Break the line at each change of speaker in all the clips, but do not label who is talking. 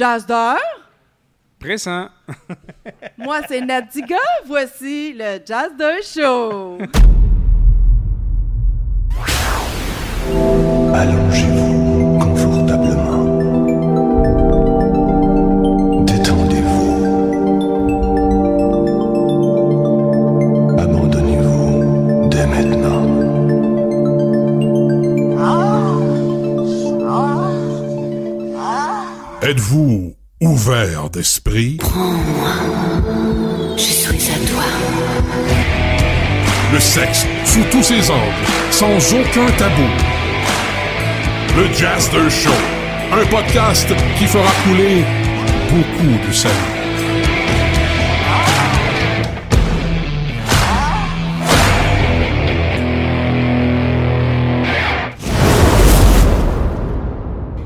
Jazzer.
Pressant.
Moi, c'est Nadiga. Voici le Jazzer Show.
Ouvert d'esprit?
Je suis à toi.
Le sexe sous tous ses angles, sans aucun tabou. Le Jazzer Show, un podcast qui fera couler beaucoup de sang.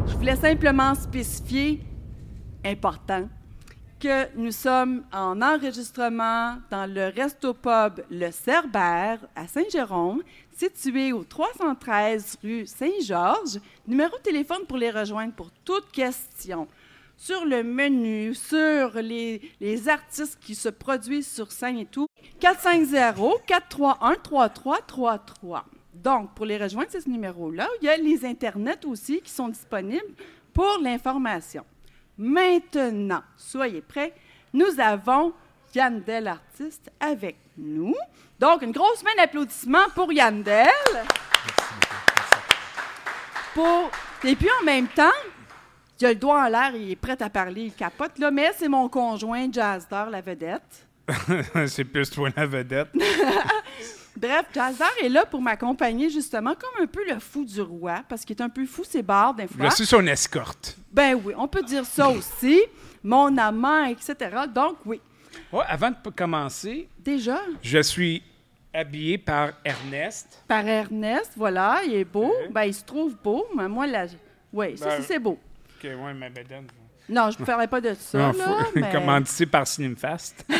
Je voulais simplement spécifier, important, que nous sommes en enregistrement dans le Resto Pub Le Cerbère à Saint-Jérôme, situé au 313 rue Saint-Georges. Numéro de téléphone pour les rejoindre pour toute question sur le menu, sur les, les artistes qui se produisent sur scène et tout. 450-431-3333. Donc, pour les rejoindre, c'est ce numéro-là. Il y a les internets aussi qui sont disponibles pour l'information. Maintenant, soyez prêts. Nous avons Yandel Artiste avec nous. Donc, une grosse main d'applaudissements pour Yandel. Pour... Et puis, en même temps, il a le doigt en l'air, il est prêt à parler, il capote. Là, mais c'est mon conjoint, Jazzer, la vedette.
c'est plus toi la vedette.
Bref, Jazzer est là pour m'accompagner justement comme un peu le fou du roi, parce qu'il est un peu fou ses barres des fois.
Je suis son escorte.
Ben oui, on peut dire ça aussi. Mon amant, etc. Donc oui.
Ouais, avant de commencer,
Déjà,
je suis habillé par Ernest.
par Ernest, voilà, il est beau.
Ouais.
Ben, il se trouve beau, mais moi, là, oui, ça,
Ben,
ça, c'est beau.
Ok, ouais, ma bedaine.
Non, je ne parlerai pas de ça,
Non,
là,
faut-
mais...
Commandité par Slimfast.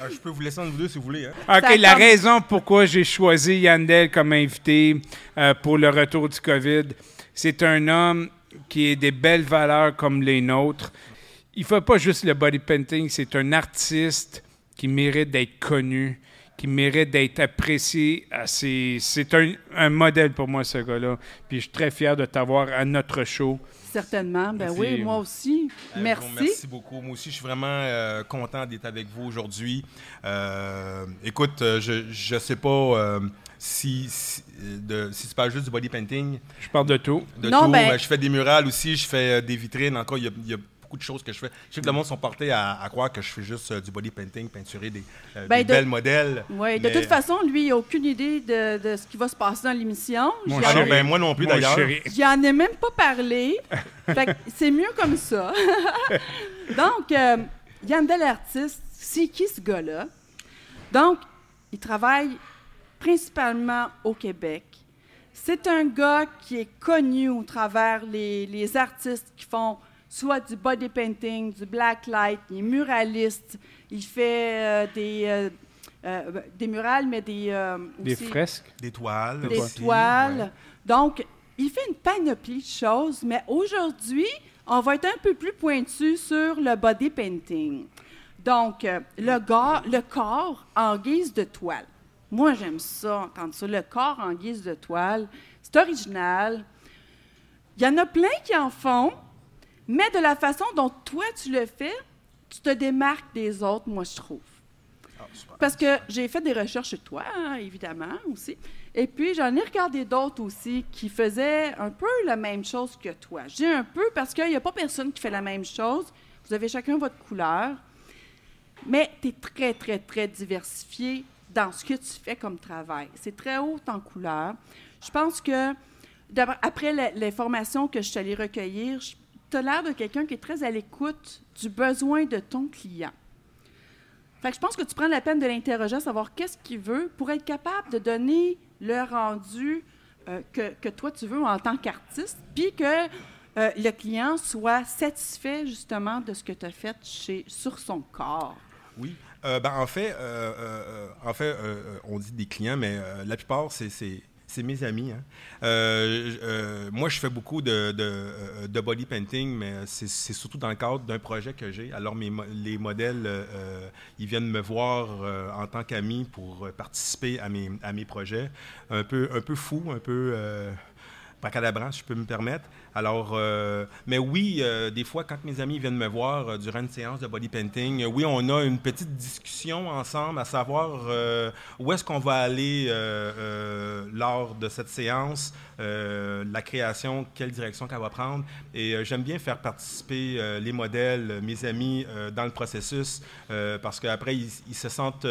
Ah, je peux vous laisser entre vous deux si vous voulez. Hein?
OK,
Ça
la
tombe.
raison pourquoi j'ai choisi Yandel comme invité euh, pour le retour du COVID, c'est un homme qui a des belles valeurs comme les nôtres. Il ne fait pas juste le body painting, c'est un artiste qui mérite d'être connu, qui mérite d'être apprécié. Ah, C'est un, un modèle pour moi, ce gars-là. Puis je suis très fier de t'avoir à notre show.
Certainement, ben
Merci.
oui, moi aussi.
Euh,
Merci.
bon, merci beaucoup. Moi aussi, je suis vraiment euh, content d'être avec vous aujourd'hui. Euh, écoute, euh, je ne sais pas euh, si, si, de, si tu parles juste du body painting.
Je parle de tout.
De
Non,
tout.
ben-
Euh, je fais des murales aussi, je fais euh, des vitrines. Encore, il y a, il y a beaucoup de choses que je fais. Je sais que le monde sont portés à, à croire que je fais juste euh, du body painting, peinturer des, euh,
Ben,
des
de-
belles modèles.
Oui, de toute façon, lui, il n'a aucune idée de, de ce qui va se passer dans l'émission.
Mon
Ah
chéri.
ben moi non plus d'ailleurs.
J'en ai même pas parlé. fait que c'est mieux comme ça. Donc, euh, Yandel Artiste, c'est qui ce gars-là? Donc, il travaille principalement au Québec. C'est un gars qui est connu au travers les, les artistes qui font soit du body painting, du black light, il est muraliste, il fait euh, des, euh, euh, des murales, mais des... euh,
Des
aussi-
fresques.
Des toiles.
des
aussi,
toiles.
ouais.
Donc, il fait une panoplie de choses, mais aujourd'hui, on va être un peu plus pointu sur le body painting. Donc, euh, le, corps en guise de toile. Moi, j'aime ça, entendre ça. Le corps en guise de toile. C'est original. Il y en a plein qui en font, mais de la façon dont toi, tu le fais, tu te démarques des autres, moi, je trouve.
Ah.
Parce que j'ai fait des recherches sur toi, hein, évidemment, aussi. Et puis, j'en ai regardé d'autres aussi qui faisaient un peu la même chose que toi. Je dis un peu parce qu'il n'y a pas personne qui fait la même chose. Vous avez chacun votre couleur. Mais tu es très, très, très diversifié dans ce que tu fais comme travail. C'est très haut en couleur. Je pense que, après la- l'information que je suis allée recueillir, tu as l'air de quelqu'un qui est très à l'écoute du besoin de ton client. Fait que je pense que tu prends la peine de l'interroger, savoir qu'est-ce qu'il veut pour être capable de donner le rendu euh, que, que toi tu veux en tant qu'artiste, puis que euh, le client soit satisfait justement de ce que tu as fait sur son corps.
Oui. Euh, ben, en fait, en fait on dit des clients, mais la plupart, c'est, c'est, mes amis. hein. Euh, euh, moi, je fais beaucoup de, euh, body painting, mais c'est surtout dans le cadre d'un projet que j'ai. Alors, les modèles, ils viennent me voir en tant qu'amis pour participer à mes, à mes projets. Un peu, un peu fou, un peu bracadabrant, si je peux me permettre. Alors, euh, mais oui, euh, des fois, quand mes amis viennent me voir euh, durant une séance de body painting, oui, on a une petite discussion ensemble à savoir où est-ce qu'on va aller lors de cette séance, la création, quelle direction qu'elle va prendre. Et j'aime bien faire participer les modèles, mes amis, dans le processus, parce qu'après, ils, ils se sentent,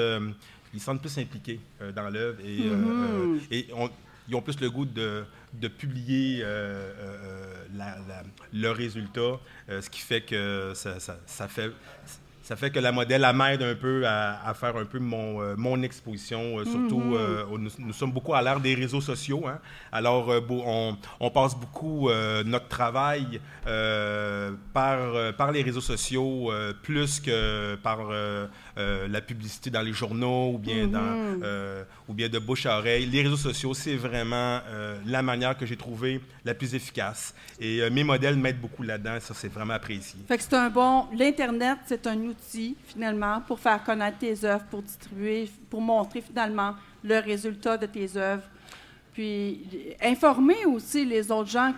ils se sentent plus impliqués dans l'œuvre et, et on- ils ont plus le goût de, de publier euh, euh, la- la- le résultat, euh, ce qui fait que ça, ça- ça fait ça fait que la modèle m'aide un peu à, à faire un peu mon, mon exposition. surtout, euh, nous, nous sommes beaucoup à l'ère des réseaux sociaux. hein. Alors, on, on passe beaucoup notre travail par, par les réseaux sociaux plus que par euh, la publicité dans les journaux ou bien, dans, euh, ou bien de bouche à oreille. Les réseaux sociaux, c'est vraiment euh, la manière que j'ai trouvé la plus efficace. Et mes modèles m'aident beaucoup là-dedans. Ça, c'est vraiment apprécié.
Fait que c'est un bon. L'Internet, c'est un outil, finalement, pour faire connaître tes œuvres, pour distribuer, pour montrer, finalement, le résultat de tes œuvres. Puis, informer aussi les autres gens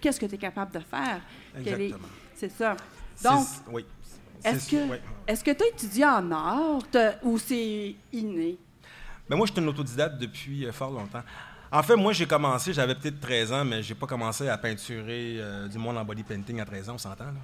qu'est-ce que tu es capable de faire?
Exactement.
C'est ça. Donc,
oui.
Est-ce que
ouais.
est-ce que tu as étudié en art ou c'est inné?
Ben, moi, je suis un autodidacte depuis euh, fort longtemps. En fait, moi, j'ai commencé, j'avais peut-être 13 ans, mais j'ai pas commencé à peinturer euh, du monde en body painting à 13 ans, on s'entend, là?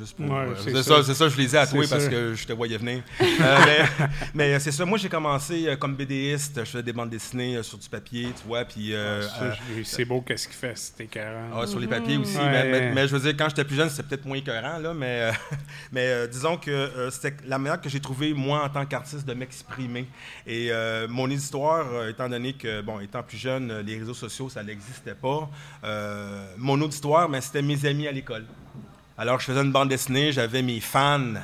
Juste pour.
Ouais,
euh,
c'est ça.
ça, ça, je les ai toi parce que je te voyais venir. Euh, mais mais, euh, c'est ça, moi, j'ai commencé comme BDiste, je faisais des bandes dessinées sur du papier, tu vois, puis. euh, euh,
je- c'est beau qu'est-ce qu'il fait, c'était écœurant.
ah, sur les papiers aussi.
Ouais.
Mais, mais- mais je veux dire, quand j'étais plus jeune, c'était peut-être moins écœurant, là, mais, mais disons que c'était la manière que j'ai trouvé, moi, en tant qu'artiste, de m'exprimer. Et mon histoire, étant donné que, bon, étant plus jeune, les réseaux sociaux, ça n'existait pas, mon auditoire, mais c'était mes amis à l'école. Alors, je faisais une bande dessinée, j'avais mes fans,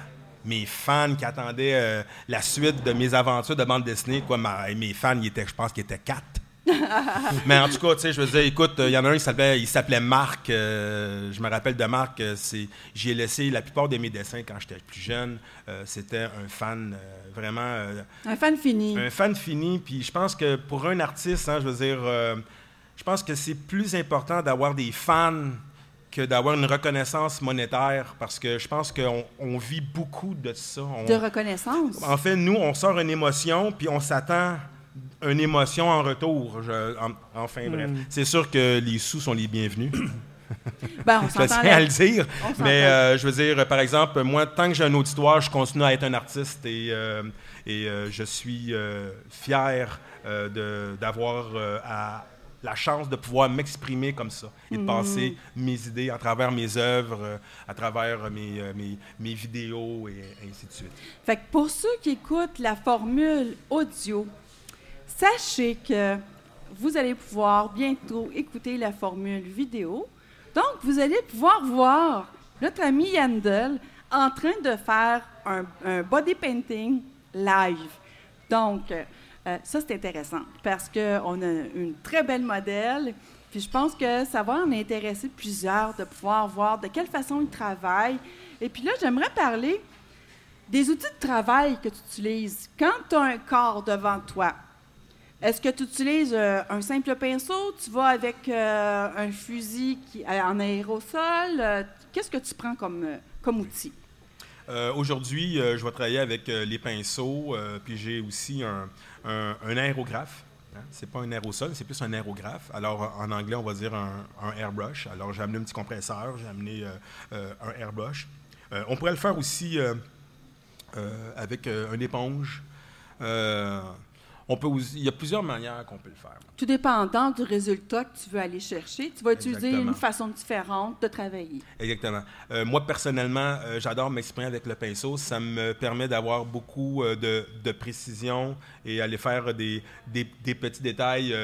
mes fans qui attendaient euh, la suite de mes aventures de bande dessinée. Quoi, ma- mes fans, ils étaient, je pense qu'ils étaient quatre. Mais en tout cas, tu sais, je veux dire, écoute, il y en a un qui s'appelait, il s'appelait Marc. euh, je me rappelle de Marc. euh, c'est, j'y ai laissé la plupart de mes dessins quand j'étais plus jeune. Euh, c'était un fan euh, vraiment, euh,
Un fan fini.
un fan fini. Puis je pense que pour un artiste, hein, je veux dire, euh, je pense que c'est plus important d'avoir des fans que d'avoir une reconnaissance monétaire parce que je pense qu'on on vit beaucoup de ça. On-
De reconnaissance?
en fait, nous, on sort une émotion, puis on s'attend une émotion en retour. Je- en- enfin, bref. C'est sûr que les sous sont les bienvenus.
Ben, on
je tiens à le dire. Mais euh, je veux dire, par exemple, moi, tant que j'ai un auditoire, je continue à être un artiste et, euh, et euh, je suis fier d'avoir à- la chance de pouvoir m'exprimer comme ça et de
Mm.
passer mes idées à travers mes œuvres, euh, à travers mes, euh, mes, mes vidéos et ainsi de suite.
Fait que pour ceux qui écoutent la formule audio, sachez que vous allez pouvoir bientôt écouter la formule vidéo. Donc, vous allez pouvoir voir notre ami Yandel en train de faire un, un body painting live. Donc, euh, ça, c'est intéressant parce qu'on a une très belle modèle. Puis je pense que ça va en intéresser plusieurs de pouvoir voir de quelle façon ils travaillent. Et puis là, j'aimerais parler des outils de travail que tu utilises. Quand tu as un corps devant toi, est-ce que tu utilises euh, un simple pinceau? Tu vas avec euh, un fusil qui, en aérosol? Qu'est-ce que tu prends comme, comme outil?
Euh, Aujourd'hui, euh, je vais travailler avec euh, les pinceaux, puis j'ai aussi un, aérographe. Hein? C'est pas un aérosol, c'est plus un aérographe. Alors, en anglais, on va dire un, un airbrush. Alors, j'ai amené un petit compresseur, j'ai amené un airbrush. On pourrait le faire aussi avec une éponge. On peut aussi- il y a plusieurs manières qu'on peut le faire.
Tout dépendant du résultat que tu veux aller chercher, tu vas utiliser
Exactement.
une façon différente de travailler.
Exactement. Euh, moi, personnellement, euh, j'adore m'exprimer avec le pinceau. Ça me permet d'avoir beaucoup euh, de, de précision et aller faire des, des, des petits détails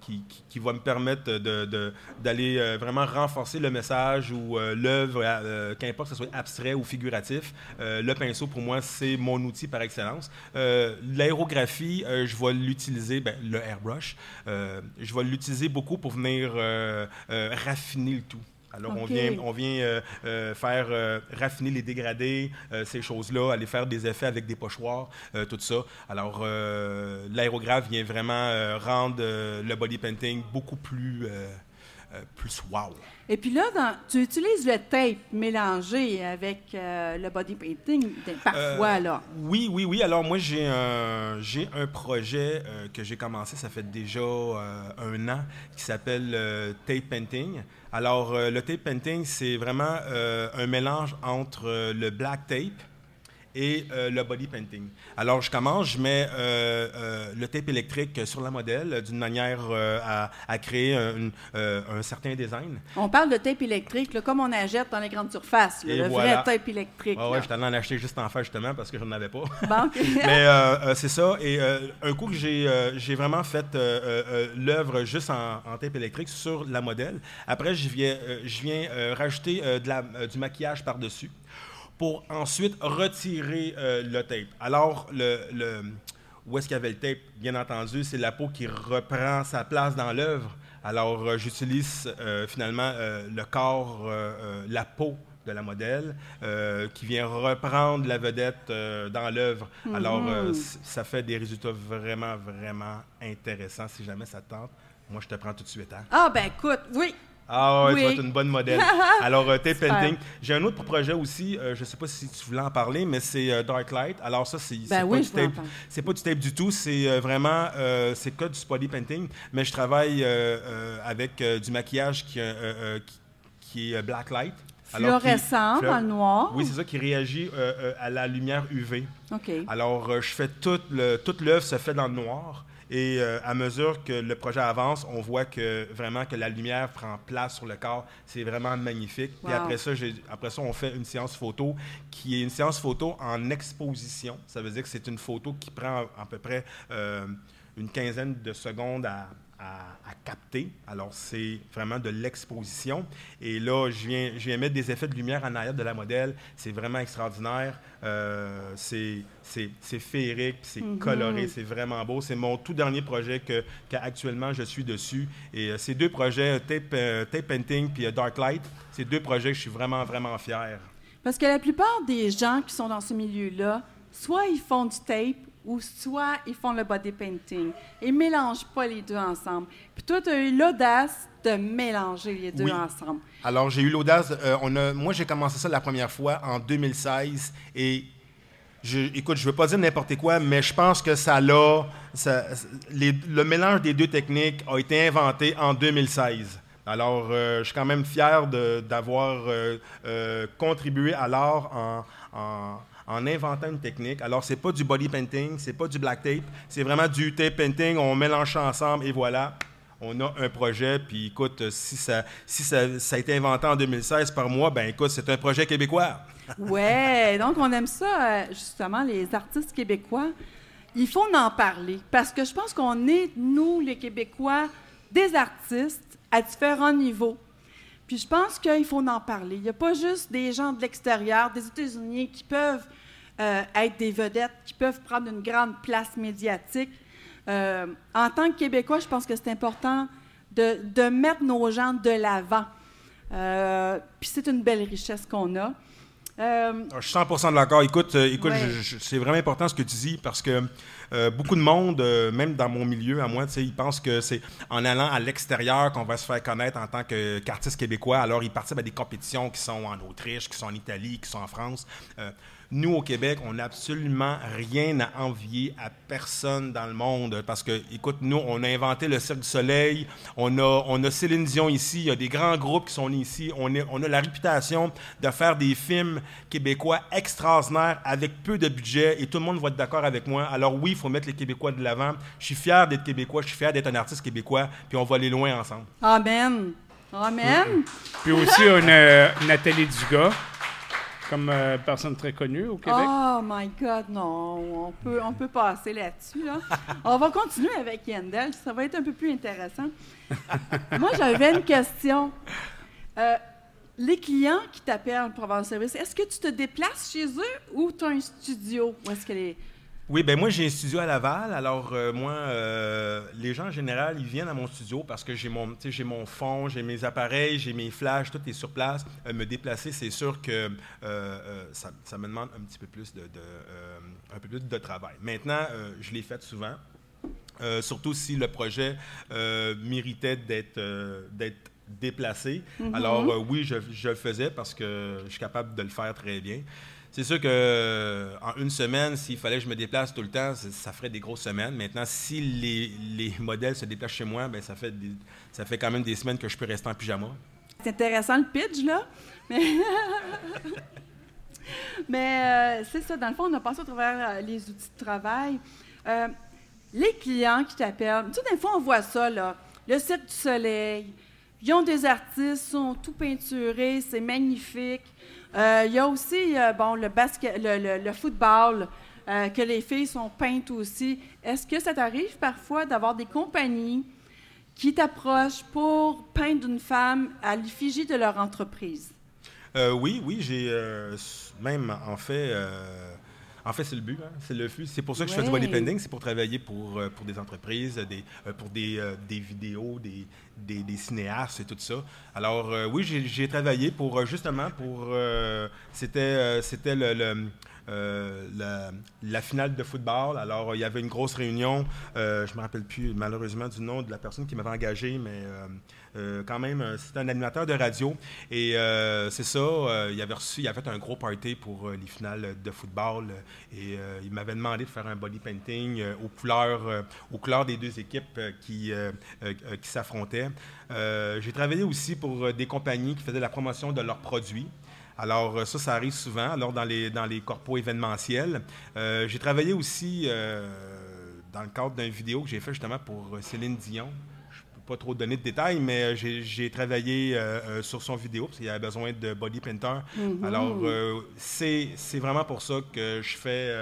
qui, qui, qui vont me permettre de- de- d'aller vraiment renforcer le message ou l'œuvre, qu'importe que ce soit abstrait ou figuratif. Le pinceau, pour moi, c'est mon outil par excellence. L'aérographie, aussi, euh, je vais l'utiliser, ben, le airbrush, euh, je vais l'utiliser beaucoup pour venir euh, raffiner le tout. Alors, on vient, on vient euh, euh, faire euh, raffiner les dégradés, ces choses-là, aller faire des effets avec des pochoirs, tout ça. Alors, l'aérographe vient vraiment rendre le body painting beaucoup plus, plus wow.
Et puis là, dans- tu utilises le tape mélangé avec euh, le body painting parfois,
Euh,
là.
Oui, oui, oui. Alors moi, j'ai un, j'ai un projet euh, que j'ai commencé, ça fait déjà un an, qui s'appelle Tape Painting. Alors, le tape painting, c'est vraiment un mélange entre le black tape et euh, le body painting. Alors, je commence, je mets euh, euh, le tape électrique sur la modèle d'une manière à, à créer un, certain design.
On parle de tape électrique, là, comme on achète dans les grandes surfaces, là, le
voilà.
vrai tape électrique.
Ouais, ouais,
là.
j'étais allé en acheter juste en faire justement parce que je n'en avais pas.
Bon.
Mais c'est ça. Et un coup que j'ai vraiment fait l'œuvre juste en, en tape électrique sur la modèle, après, je viens, je viens rajouter de la- du maquillage par-dessus pour ensuite retirer euh, le tape. Alors, le, le- où est-ce qu'il y avait le tape? Bien entendu, c'est la peau qui reprend sa place dans l'œuvre. Alors, euh, j'utilise euh, finalement le corps, la peau de la modèle, qui vient reprendre la vedette dans l'œuvre. Alors, euh, c- ça fait des résultats vraiment, vraiment intéressants. Si jamais ça te tente, moi, je te prends tout de suite. hein.
Ah, ben écoute, oui.
Ah ouais, tu
Oui.
vas être une bonne modèle. Alors, euh, tape painting. J'ai un autre projet aussi, euh, je ne sais pas si tu voulais en parler, mais c'est euh, Dark Light. Alors ça, c'est
Ben
pas,
oui, parler.
c'est pas du tape du tout, c'est euh, vraiment, c'est que du body painting, mais je travaille avec du maquillage qui, qui, qui est black light. Alors,
Fluorescent dans le noir.
Oui, c'est ça, qui réagit euh, euh, à la lumière UV.
OK.
Alors, euh, je fais tout le, toute l'œuvre se fait dans le noir. Et euh, à mesure que le projet avance, on voit que vraiment que la lumière prend place sur le corps. C'est vraiment magnifique. Puis
Wow.
après ça, après ça, on fait une séance photo qui est une séance photo en exposition. Ça veut dire que c'est une photo qui prend à peu près euh, une quinzaine de secondes à, à- à capter. Alors, c'est vraiment de l'exposition. Et là, je viens, je viens mettre des effets de lumière en arrière de la modèle. C'est vraiment extraordinaire. Euh, c'est c'est- c'est féerique, c'est
Mhm.
coloré, c'est vraiment beau. C'est mon tout dernier projet que, qu'actuellement je suis dessus. Et euh, ces deux projets, Tape, euh, Tape Painting puis Dark Light, c'est deux projets que je suis vraiment, vraiment fier.
Parce que la plupart des gens qui sont dans ce milieu-là, soit ils font du tape ou soit ils font le body painting. Ils ne mélangent pas les deux ensemble. Puis toi, tu as eu l'audace de mélanger les deux
Oui.
ensemble.
Alors, j'ai eu l'audace. euh, on a, moi, j'ai commencé ça la première fois en 2016 et je, écoute, je veux pas dire n'importe quoi, mais je pense que ça l'a. le mélange des deux techniques a été inventé en 2016. Alors, euh, je suis quand même fier d'avoir euh, euh, contribué à l'art en, en- en inventant une technique. Alors, c'est pas du body painting, c'est pas du black tape, c'est vraiment du tape painting. On mélange ensemble et voilà on a un projet, puis écoute, si ça, si ça, ça a été inventé en 2016 par moi, ben écoute, c'est un projet québécois.
Ouais, donc on aime ça, euh, justement, les artistes québécois. Il faut en parler parce que je pense qu'on est, nous, les Québécois, des artistes à différents niveaux. Puis je pense qu'il faut en parler. Il n'y a pas juste des gens de l'extérieur, des États-Unis qui peuvent euh, être des vedettes, qui peuvent prendre une grande place médiatique. Euh, en tant que Québécois, je pense que c'est important de, de mettre nos gens de l'avant. Euh, Puis c'est une belle richesse qu'on a.
Alors, Je suis 100% d'accord. Écoute, écoute
Ouais.
c'est vraiment important ce que tu dis parce que euh, beaucoup de monde, euh, même dans mon milieu, à moi, ils pensent que c'est en allant à l'extérieur qu'on va se faire connaître en tant qu'artiste québécois. Alors, ils participent à des compétitions qui sont en Autriche, qui sont en Italie, qui sont en France. Nous, au Québec, on n'a absolument rien à envier à personne dans le monde parce que, écoute, nous, on a inventé le Cirque du Soleil, on a, on a Céline Dion ici, il y a des grands groupes qui sont nés ici, on, est- on a la réputation de faire des films québécois extraordinaires avec peu de budget et tout le monde va être d'accord avec moi. Alors oui, il faut mettre les Québécois de l'avant. Je suis fier d'être québécois, je suis fier d'être un artiste québécois, puis on va aller loin ensemble.
Amen. Amen.
Puis aussi, on a euh, Nathalie Dugas, comme euh, personne très connue au Québec.
Oh my God, non. On peut, on peut passer là-dessus. Là. on va continuer avec Yandel. Ça va être un peu plus intéressant. Moi, j'avais une question. Euh, les clients qui t'appellent pour avoir un service, est-ce que tu te déplaces chez eux ou tu as un studio? Où est-ce que les...
Oui, ben moi j'ai un studio à Laval. Alors euh, moi, euh, les gens en général, ils viennent à mon studio parce que j'ai mon, j'ai mon fond, j'ai mes appareils, j'ai mes flashs, tout est sur place. Euh, me déplacer, c'est sûr que ça, ça me demande un petit peu plus de, de, un peu plus de travail. Maintenant, je l'ai fait souvent, surtout si le projet méritait d'être d'être déplacé. Alors euh, oui, je, je le faisais parce que je suis capable de le faire très bien. C'est sûr que euh, en une semaine, s'il fallait que je me déplace tout le temps, ça, ferait des grosses semaines. Maintenant, si les, les modèles se déplacent chez moi, ben ça fait des- ça fait quand même des semaines que je peux rester en pyjama.
C'est intéressant le pitch, là. Mais, euh, c'est ça, dans le fond, on a passé à travers euh, les outils de travail. Les clients qui t'appellent, tu sais, des fois, on voit ça, là. Le site du soleil. Ils ont des artistes, sont tout peinturés, c'est magnifique. Euh, Il y a aussi, euh, bon, le, basket, le, football, euh, que les filles sont peintes aussi. Est-ce que ça t'arrive parfois d'avoir des compagnies qui t'approchent pour peindre une femme à l'effigie de leur entreprise?
Oui, oui, j'ai même en fait, en fait c'est le but, hein, c'est le but. C'est pour ça que je fais du
Ouais.
bodybuilding, c'est pour travailler pour, euh, pour des entreprises, des, euh, pour des, euh, des vidéos, des, des, des cinéastes et tout ça. Alors oui, j'ai travaillé pour justement pour c'était c'était le, le, euh, la, finale de football. Alors, il y avait une grosse réunion. Euh, je ne me rappelle plus malheureusement du nom de la personne qui m'avait engagé, mais euh, quand même, c'était un animateur de radio. Et c'est ça, il avait reçu, il avait fait un gros party pour les finales de football. et il m'avait demandé de faire un body painting aux, couleurs, aux couleurs des deux équipes qui, qui s'affrontaient. J'ai travaillé aussi pour des compagnies qui faisaient la promotion de leurs produits. Alors, euh, ça, ça arrive souvent, alors dans les, dans les corpos événementiels. Euh, j'ai travaillé aussi euh, dans le cadre d'une vidéo que j'ai fait justement pour Céline Dion. Je ne peux pas trop donner de détails, mais j'ai j'ai travaillé euh, sur son vidéo parce qu'il avait besoin de body painter. Alors, euh, c'est c'est vraiment pour ça que je fais,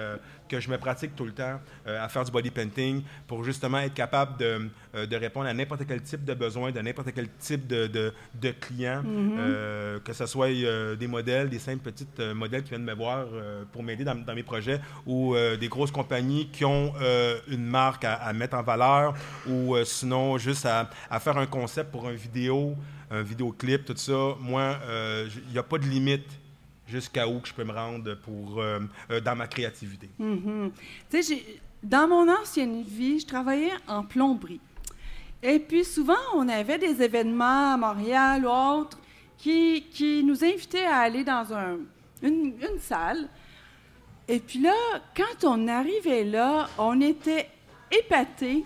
que je me pratique tout le temps euh, à faire du body painting pour justement être capable de, euh, de répondre à n'importe quel type de besoin, de n'importe quel type de, de, de client, euh, que ce soit euh, des modèles, des simples petites euh, modèles qui viennent me voir euh, pour m'aider dans, dans mes projets, ou euh, des grosses compagnies qui ont euh, une marque à, à mettre en valeur, ou euh, sinon juste à, à faire un concept pour une vidéo, un vidéoclip, tout ça. Moi, euh, il n'y a pas de limite jusqu'à où je peux me rendre pour, euh, euh, dans ma créativité.
J'ai- dans mon ancienne vie, je travaillais en plomberie. Et puis souvent, on avait des événements à Montréal ou autres qui, qui nous invitaient à aller dans un- une, une salle. Et puis là, quand on arrivait là, on était épatés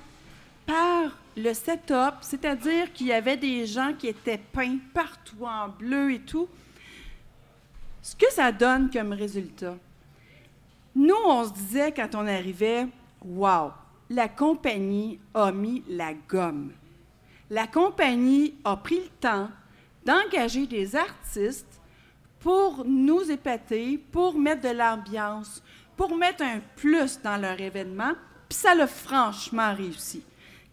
par le setup, c'est-à-dire qu'il y avait des gens qui étaient peints partout en bleu et tout. Ce que ça donne comme résultat, nous, on se disait quand on arrivait, wow, la compagnie a mis la gomme. La compagnie a pris le temps d'engager des artistes pour nous épater, pour mettre de l'ambiance, pour mettre un plus dans leur événement, puis ça l'a franchement réussi.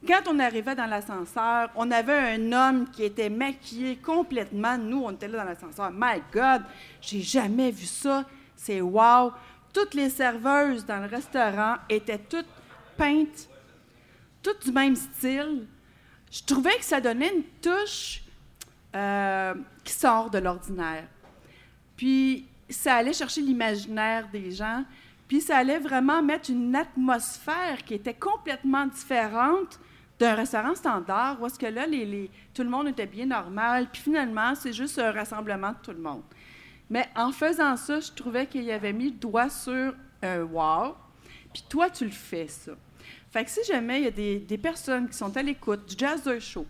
Quand on arrivait dans l'ascenseur, on avait un homme qui était maquillé complètement. Nous, on était là dans l'ascenseur. My God, j'ai jamais vu ça. C'est wow. Toutes les serveuses dans le restaurant étaient toutes peintes, toutes du même style. Je trouvais que ça donnait une touche euh, qui sort de l'ordinaire. Puis ça allait chercher l'imaginaire des gens, puis ça allait vraiment mettre une atmosphère qui était complètement différente d'un restaurant standard, où est-ce que là, tout le monde était bien normal, puis finalement, c'est juste un rassemblement de tout le monde. Mais en faisant ça, je trouvais qu'il avait mis le doigt sur un wow, puis toi, tu le fais, ça. Fait que si jamais il y a des, personnes qui sont à l'écoute du Jazz Day Show,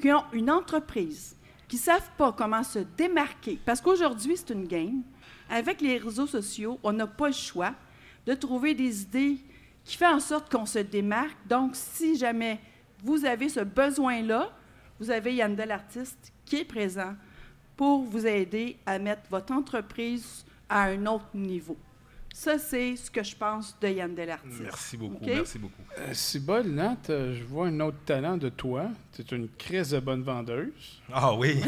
qui ont une entreprise, qui ne savent pas comment se démarquer, parce qu'aujourd'hui, c'est une game. Avec les réseaux sociaux, on n'a pas le choix de trouver des idées qui font en sorte qu'on se démarque. Donc, si jamais vous avez ce besoin-là, vous avez Yandel Artiste qui est présent pour vous aider à mettre votre entreprise à un autre niveau. Ça, c'est ce que je pense de Yandel Artiste.
Merci beaucoup, merci beaucoup.
Euh, C'est Nat, euh, je vois un autre talent de toi. Tu es une crise de bonne vendeuse.
Ah oui,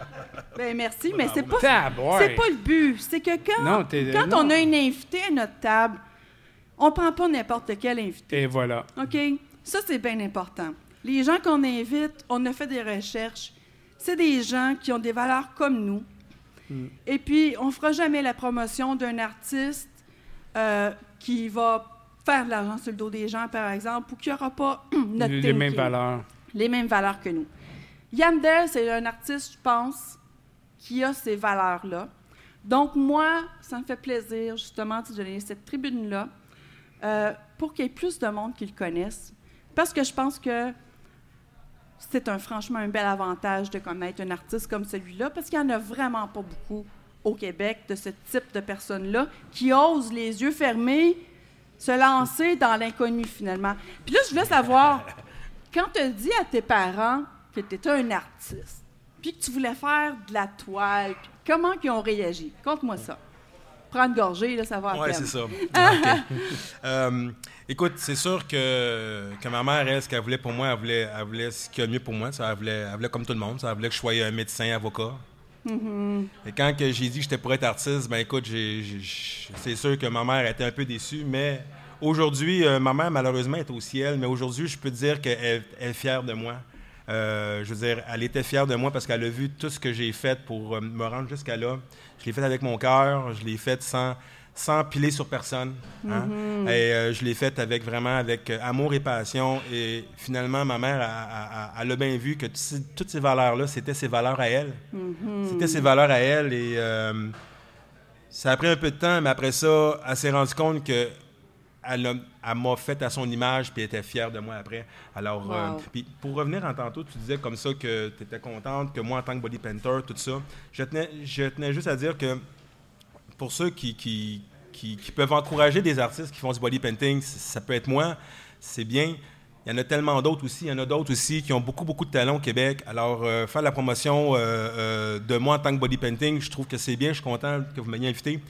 Ben, merci, mais c'est pas, c'est pas le but. C'est que quand,
Non,
quand
non.
on a une invitée à notre table, On ne prend pas n'importe quel invité.
Et voilà.
OK? Ça, c'est bien important. Les gens qu'on invite, on a fait des recherches. C'est des gens qui ont des valeurs comme nous. Et puis, on ne fera jamais la promotion d'un artiste euh, qui va faire de l'argent sur le dos des gens, par exemple, ou qui n'aura pas notre
Les
thinking,
mêmes valeurs.
les mêmes valeurs que nous. Yandel, c'est un artiste, je pense, qui a ces valeurs-là. Donc, moi, ça me fait plaisir, justement, de donner cette tribune-là euh, pour qu'il y ait plus de monde qui le connaisse. Parce que je pense que c'est un, franchement un bel avantage de connaître un artiste comme celui-là, parce qu'il n'y en a vraiment pas beaucoup au Québec de ce type de personnes-là qui osent, les yeux fermés, se lancer dans l'inconnu, finalement. Puis là, je voulais savoir, quand tu as dit à tes parents que tu étais un artiste, puis que tu voulais faire de la toile, comment ils ont réagi? Conte-moi ça. Prends une gorgée, là, ça va
Oui, c'est ça. Euh, écoute, c'est sûr que, que ma mère, elle, ce qu'elle voulait pour moi, elle voulait, elle voulait ce qu'il y a de mieux pour moi. Ça, elle, voulait, elle voulait comme tout le monde. Ça, elle voulait que je sois un médecin, avocat. Et quand j'ai dit que j'étais pour être artiste, ben écoute, c'est sûr que ma mère était un peu déçue, mais aujourd'hui, euh, ma mère, malheureusement, est au ciel, mais aujourd'hui, je peux te dire qu'elle elle est fière de moi. Euh, je veux dire, elle était fière de moi parce qu'elle a vu tout ce que j'ai fait pour euh, me rendre jusqu'à là. Je l'ai fait avec mon cœur, je l'ai fait sans, sans piler sur personne. hein. Et euh, je l'ai fait avec vraiment avec euh, amour et passion. Et finalement, ma mère, a- a- a- elle a bien vu que toutes ces valeurs-là, c'était ses valeurs à elle. C'était ses valeurs à elle. Et euh, ça a pris un peu de temps, mais après ça, elle s'est rendue compte que elle, m'a fait à son image, puis elle était fière de moi après. Alors, euh, puis pour revenir en tantôt, tu disais comme ça que tu étais contente, que moi, en tant que body painter, tout ça, je tenais, je tenais juste à dire que pour ceux qui, qui, qui- qui peuvent encourager des artistes qui font du body painting, ça peut être moi, c'est bien. Il y en a tellement d'autres aussi. Il y en a d'autres aussi qui ont beaucoup, beaucoup de talent au Québec. Alors, euh, faire la promotion euh, euh, de moi en tant que body painting, je trouve que c'est bien. Je suis content que vous m'ayez invité.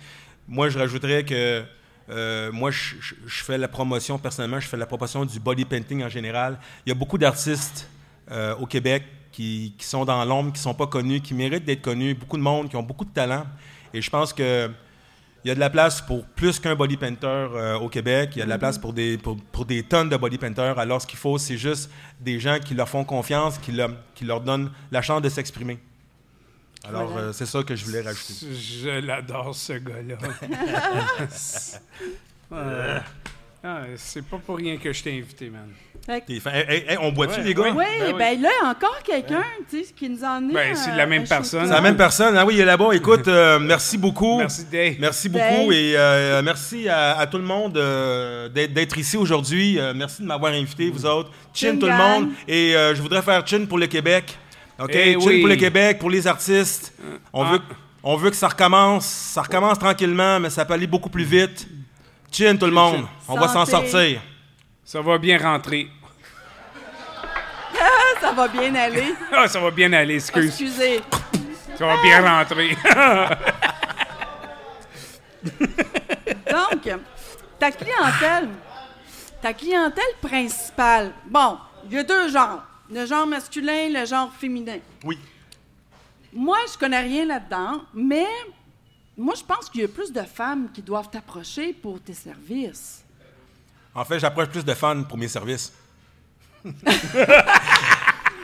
Moi, je rajouterais que euh, moi, je, je- je fais la promotion, personnellement, je fais la promotion du body painting en général. Il y a beaucoup d'artistes euh, au Québec qui, qui sont dans l'ombre, qui ne sont pas connus, qui méritent d'être connus. Beaucoup de monde, qui ont beaucoup de talent. Et je pense que il y a de la place pour plus qu'un body painter euh, au Québec. Il y a de la place pour des, pour, pour des tonnes de body painters. Alors, ce qu'il faut, c'est juste des gens qui leur font confiance, qui, leur- qui leur donnent la chance de s'exprimer. Alors,
Voilà.
euh, c'est ça que je voulais rajouter.
Je l'adore, ce gars-là. Euh, ah, c'est pas pour rien que je t'ai invité, man.
Fait que-
T'es fin- Hey, hey, hey, on boit-tu,
Ouais,
les gars?
Oui,
Ben oui.
ben là, encore quelqu'un, tu sais, qui nous en est.
Ben, c'est
euh,
la même personne.
C'est la même personne. Ah oui, il est là-bas. Écoute, euh, merci beaucoup.
Merci, Dave.
Merci
Dave.
beaucoup et euh, merci à, à tout le monde euh, d'être ici aujourd'hui. Euh, merci de m'avoir invité, vous autres. Chin
Chin
tout le monde. Et euh, je voudrais faire chin pour le Québec. OK?
Eh
chin
oui.
pour le Québec, pour les artistes. On,
Ah.
veut, on veut que ça recommence. Ça recommence tranquillement, mais ça peut aller beaucoup plus vite. Chin tout le monde. On va s'en sortir.
Ça va bien rentrer.
Ça va bien aller.
Ah, ça va bien aller, excuse.
Excusez.
Ça va bien rentrer.
Donc, ta clientèle, ta clientèle principale, bon, il y a deux genres. Le genre masculin, le genre féminin.
Oui.
Moi, je connais rien là-dedans, mais moi, je pense qu'il y a plus de femmes qui doivent t'approcher pour tes services.
En fait, j'approche plus de fans pour mes services.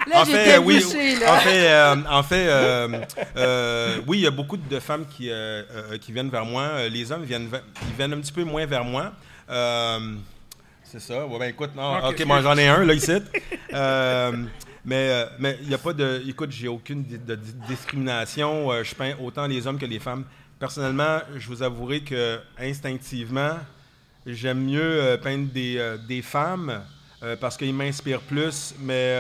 Là,
en fait, oui,
bouchée, là.
en fait, euh, en fait euh, euh, oui, il y a beaucoup de femmes qui, qui viennent vers moi. Les hommes viennent, ils viennent un petit peu moins vers moi. C'est ça. Ouais, ben, écoute, non,
Ok,
moi j'en ai un là ici. Euh, mais euh, mais il n'y a pas de, écoute, j'ai aucune de, discrimination. Euh, je peins autant les hommes que les femmes. Personnellement, je vous avouerai que instinctivement, j'aime mieux euh, peindre des, des femmes parce qu'ils m'inspirent plus. Mais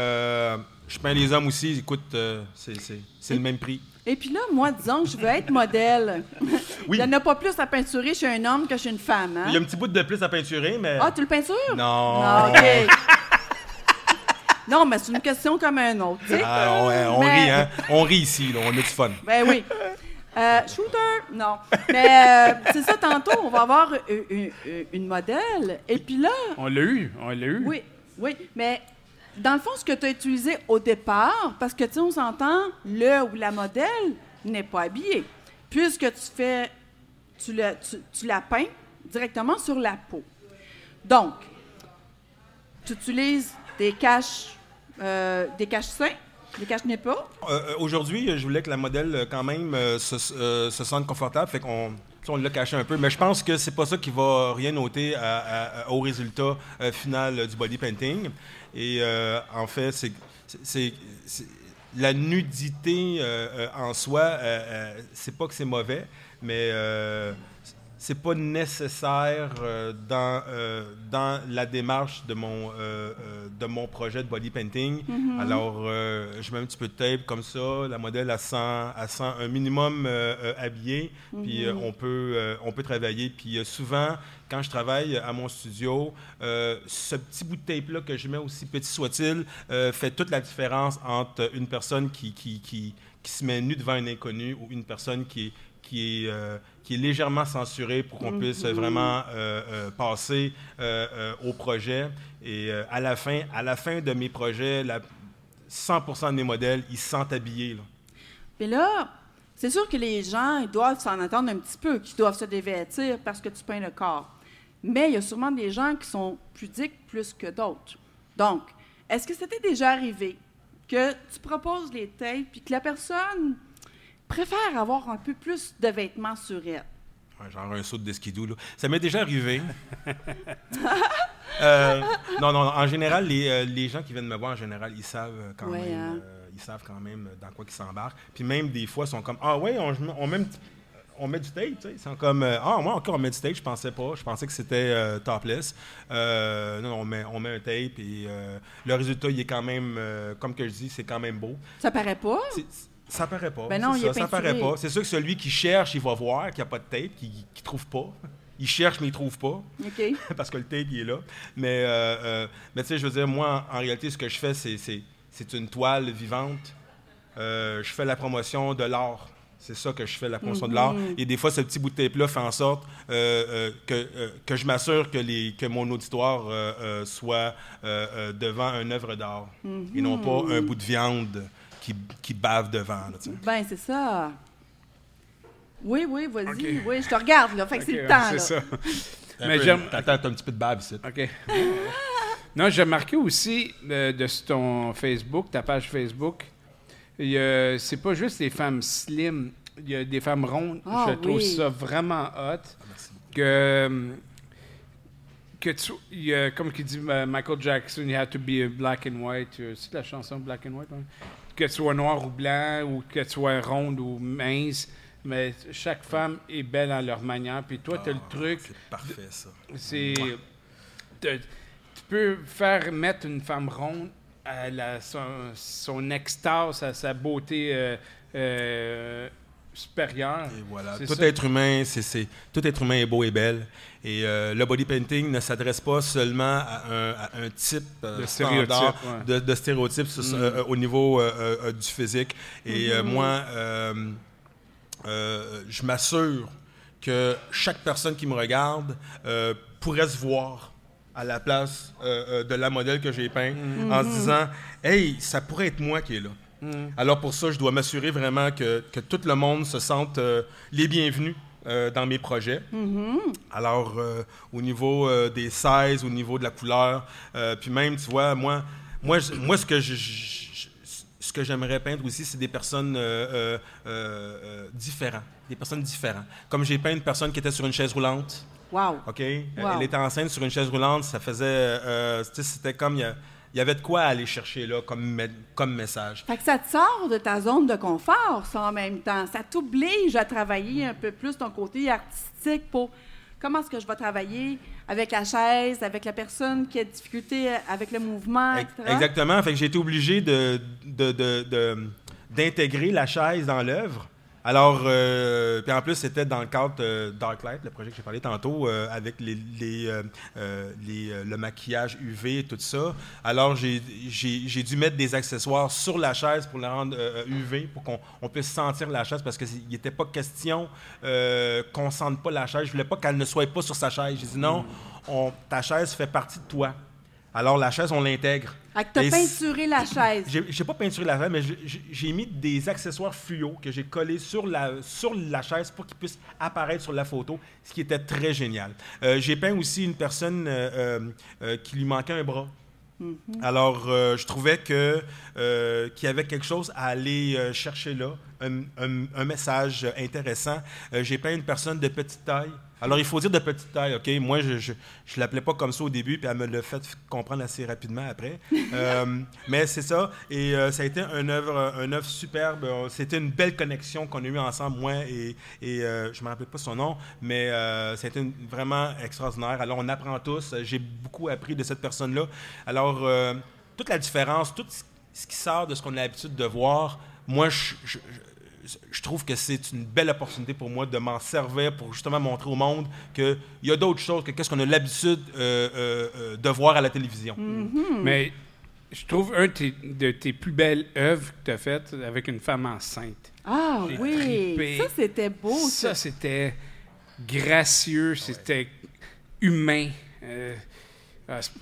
je peins les hommes aussi. Écoute, c'est le même prix.
Et puis là, moi, disons que je veux être modèle.
Oui.
Il n'y en a pas plus à peinturer chez un homme que chez une femme, hein?
Il y a un petit bout de plus à peinturer, mais.
Ah, tu le peintures?
Non.
Ah, OK. non, mais c'est une question comme un autre, tu sais.
Ah, on, on
Mais-
rit, hein? On rit ici, là. On a du fun.
Ben oui. Euh, shooter, non. Mais euh, c'est ça, tantôt, on va avoir une, une- une modèle. Et puis là,
On l'a eu, on l'a eu.
oui, oui, mais dans le fond, ce que tu as utilisé au départ, parce que, tu sais, on s'entend, le ou la modèle n'est pas habillé. Puisque tu fais, tu, tu, la peins directement sur la peau. Donc, tu utilises des caches, euh, des caches sains, des caches pas.
Euh, euh, Aujourd'hui, je voulais que la modèle, euh, quand même, se, se sente confortable. Fait qu'on on l'a caché un peu. Mais je pense que c'est pas ça qui va rien noter à- à- au résultat final du body painting. Et en fait, c'est- la nudité en soi, c'est pas que c'est mauvais, mais euh, c'est pas nécessaire euh, dans, euh, dans la démarche de mon, euh, de mon projet de body painting. Alors, euh, je mets un petit peu de tape comme ça. La modèle, elle sent, elle sent un minimum habillé. Puis euh, on, peut, on peut travailler. Puis souvent, quand je travaille à mon studio, euh, ce petit bout de tape-là que je mets, aussi petit soit-il, euh, fait toute la différence entre une personne qui, qui, qui, qui se met nue devant un inconnu ou une personne qui est, qui est, euh, qui est légèrement censurée pour qu'on puisse vraiment euh, euh, passer au projet. Et à, la fin, à la fin de mes projets, la, 100% de mes modèles, ils se sentent habillés. là.
Puis là, c'est sûr que les gens ils doivent s'en attendre un petit peu, qu'ils doivent se dévêtir parce que tu peins le corps. Mais il y a sûrement des gens qui sont pudiques plus que d'autres. Donc, est-ce que c'était déjà arrivé que tu proposes les tapes puis que la personne préfère avoir un peu plus de vêtements sur elle?
Ouais, genre un saut de skidoo. là. Ça m'est déjà arrivé. Euh, non, non, en général, les, euh, les gens qui viennent me voir, en général, ils savent euh, quand
Ouais,
même.
hein.
euh, ils savent quand même dans quoi ils s'embarquent. Puis même des fois, ils sont comme Ah ouais, on, on met, on met du tape, tu sais. Ils sont comme euh, Ah, moi encore, on met du tape. Je pensais pas. Je pensais que c'était euh, topless. Euh, non, non, on met, on met un tape et euh, le résultat, il est quand même, euh, comme que je dis, c'est quand même beau.
Ça paraît pas?
C'est- Ça paraît pas.
Ben non,
c'est
il
ça, ça paraît pas. C'est sûr que celui qui cherche, il va voir qu'il n'y a pas de tape, qu'il ne trouve pas. Il cherche, mais il trouve pas,
OK.
parce que le tape, il est là. Mais, euh, euh, mais tu sais, je veux dire, moi, en, en réalité, ce que je fais, c'est, une toile vivante. Euh, je fais la promotion de l'art. C'est ça que je fais, la promotion de l'art. Et des fois, ce petit bout de tape-là fait en sorte euh, euh, que, euh, que je m'assure que, les, que mon auditoire soit devant une œuvre d'art et non pas un bout de viande qui, qui bave devant. là.
Ben, c'est ça. Oui, oui, vas-y. Oui, je te regarde, là. Fait que c'est le temps,
c'est
là.
ça. Mais
peu-
j'aime-
Attends, t'as un petit peu de bave ici.
OK. non, j'ai remarqué aussi euh, de sur ton Facebook, ta page Facebook, il y a- c'est pas juste les femmes slim, il y a des femmes rondes.
Ah,
je trouve
oui.
ça vraiment hot. Que, que tu, il y a, comme qui dit Michael Jackson, you have to be black and white. Euh, C'est la chanson Black and White? hein? Que tu sois noir ou blanc, ou que tu sois ronde ou mince. Mais chaque femme est belle à leur manière. Puis toi, tu as le truc
C'est parfait, ça.
c'est. Tu peux faire mettre une femme ronde à la- son, son extase, à sa beauté euh, euh, supérieure.
Et voilà.
C'est
Tout
ça.
être humain, c'est, tout être humain est beau et belle. Et euh, le body painting ne s'adresse pas seulement à un, à un type euh,
De stéréotype, ouais.
de, de stéréotypes sur- euh, au niveau euh, du physique. Et euh, moi, je m'assure que chaque personne qui me regarde pourrait se voir à la place de la modèle que j'ai peint en se disant Hey, ça pourrait être moi qui est là. Alors pour ça, je dois m'assurer vraiment que, que tout le monde se sente euh, les bienvenus euh, dans mes projets. Alors euh, au niveau des sizes, au niveau de la couleur, puis même, tu vois, moi, moi, je- moi ce que je- ce que j'aimerais peindre aussi, c'est des personnes différentes, des personnes différentes. Comme j'ai peint une personne qui était sur une chaise roulante.
Wow.
OK?
Wow.
Elle était enceinte sur une chaise roulante. Ça faisait. c'était comme. Il y a- il y avait de quoi aller chercher là comme, me- comme message.
Fait que ça te sort de ta zone de confort, ça, en même temps. Ça t'oblige à travailler un peu plus ton côté artistique pour comment est-ce que je vais travailler avec la chaise, avec la personne qui a des difficultés avec le mouvement, etc.
Exactement. Fait que j'ai été obligé de, de- de- de- d'intégrer la chaise dans l'œuvre. Alors, euh, puis en plus, c'était dans le cadre de Darklight, le projet que j'ai parlé tantôt, euh, avec les, les, euh, euh, les, euh, le maquillage UV et tout ça. Alors, j'ai, dû mettre des accessoires sur la chaise pour la rendre euh, UV, pour qu'on on puisse sentir la chaise, parce qu'il n'était pas question euh, qu'on ne sente pas la chaise. Je voulais pas qu'elle ne soit pas sur sa chaise. J'ai dit non, on- ta chaise fait partie de toi. Alors, la chaise, on l'intègre.
Que t'as peinturé la chaise.
J'ai pas peinturé la chaise, mais j'ai- mis des accessoires fluo que j'ai collés sur la, sur la chaise pour qu'ils puissent apparaître sur la photo, ce qui était très génial. Euh, j'ai peint aussi une personne euh, euh, qui lui manquait un bras. Alors, euh, je trouvais que qu'il y avait quelque chose à aller chercher là, un, un- un message intéressant. J'ai peint une personne de petite taille. Alors, il faut dire de petite taille, OK? Moi, je je, je l'appelais pas comme ça au début, puis elle me l'a fait comprendre assez rapidement après. Euh, mais c'est ça. Et euh, ça a été un œuvre, un œuvre superbe. Euh, C'était une belle connexion qu'on a eue ensemble, moi et, et euh, je me rappelle pas son nom, mais une- vraiment extraordinaire. Alors, on apprend tous. J'ai beaucoup appris de cette personne-là. Alors, toute la différence, tout ce- ce qui sort de ce qu'on a l'habitude de voir, moi, je, je- je- trouve que c'est une belle opportunité pour moi de m'en servir pour justement montrer au monde qu'il y a d'autres choses que qu'est-ce qu'on a l'habitude euh, euh, euh, de voir à la télévision.
Mais je trouve un de tes, de tes plus belles œuvres que tu as faites avec une femme enceinte.
Ah oui,
trippé.
ça c'était beau ça.
Ça, c'était gracieux, c'était humain. Euh, ah, c'est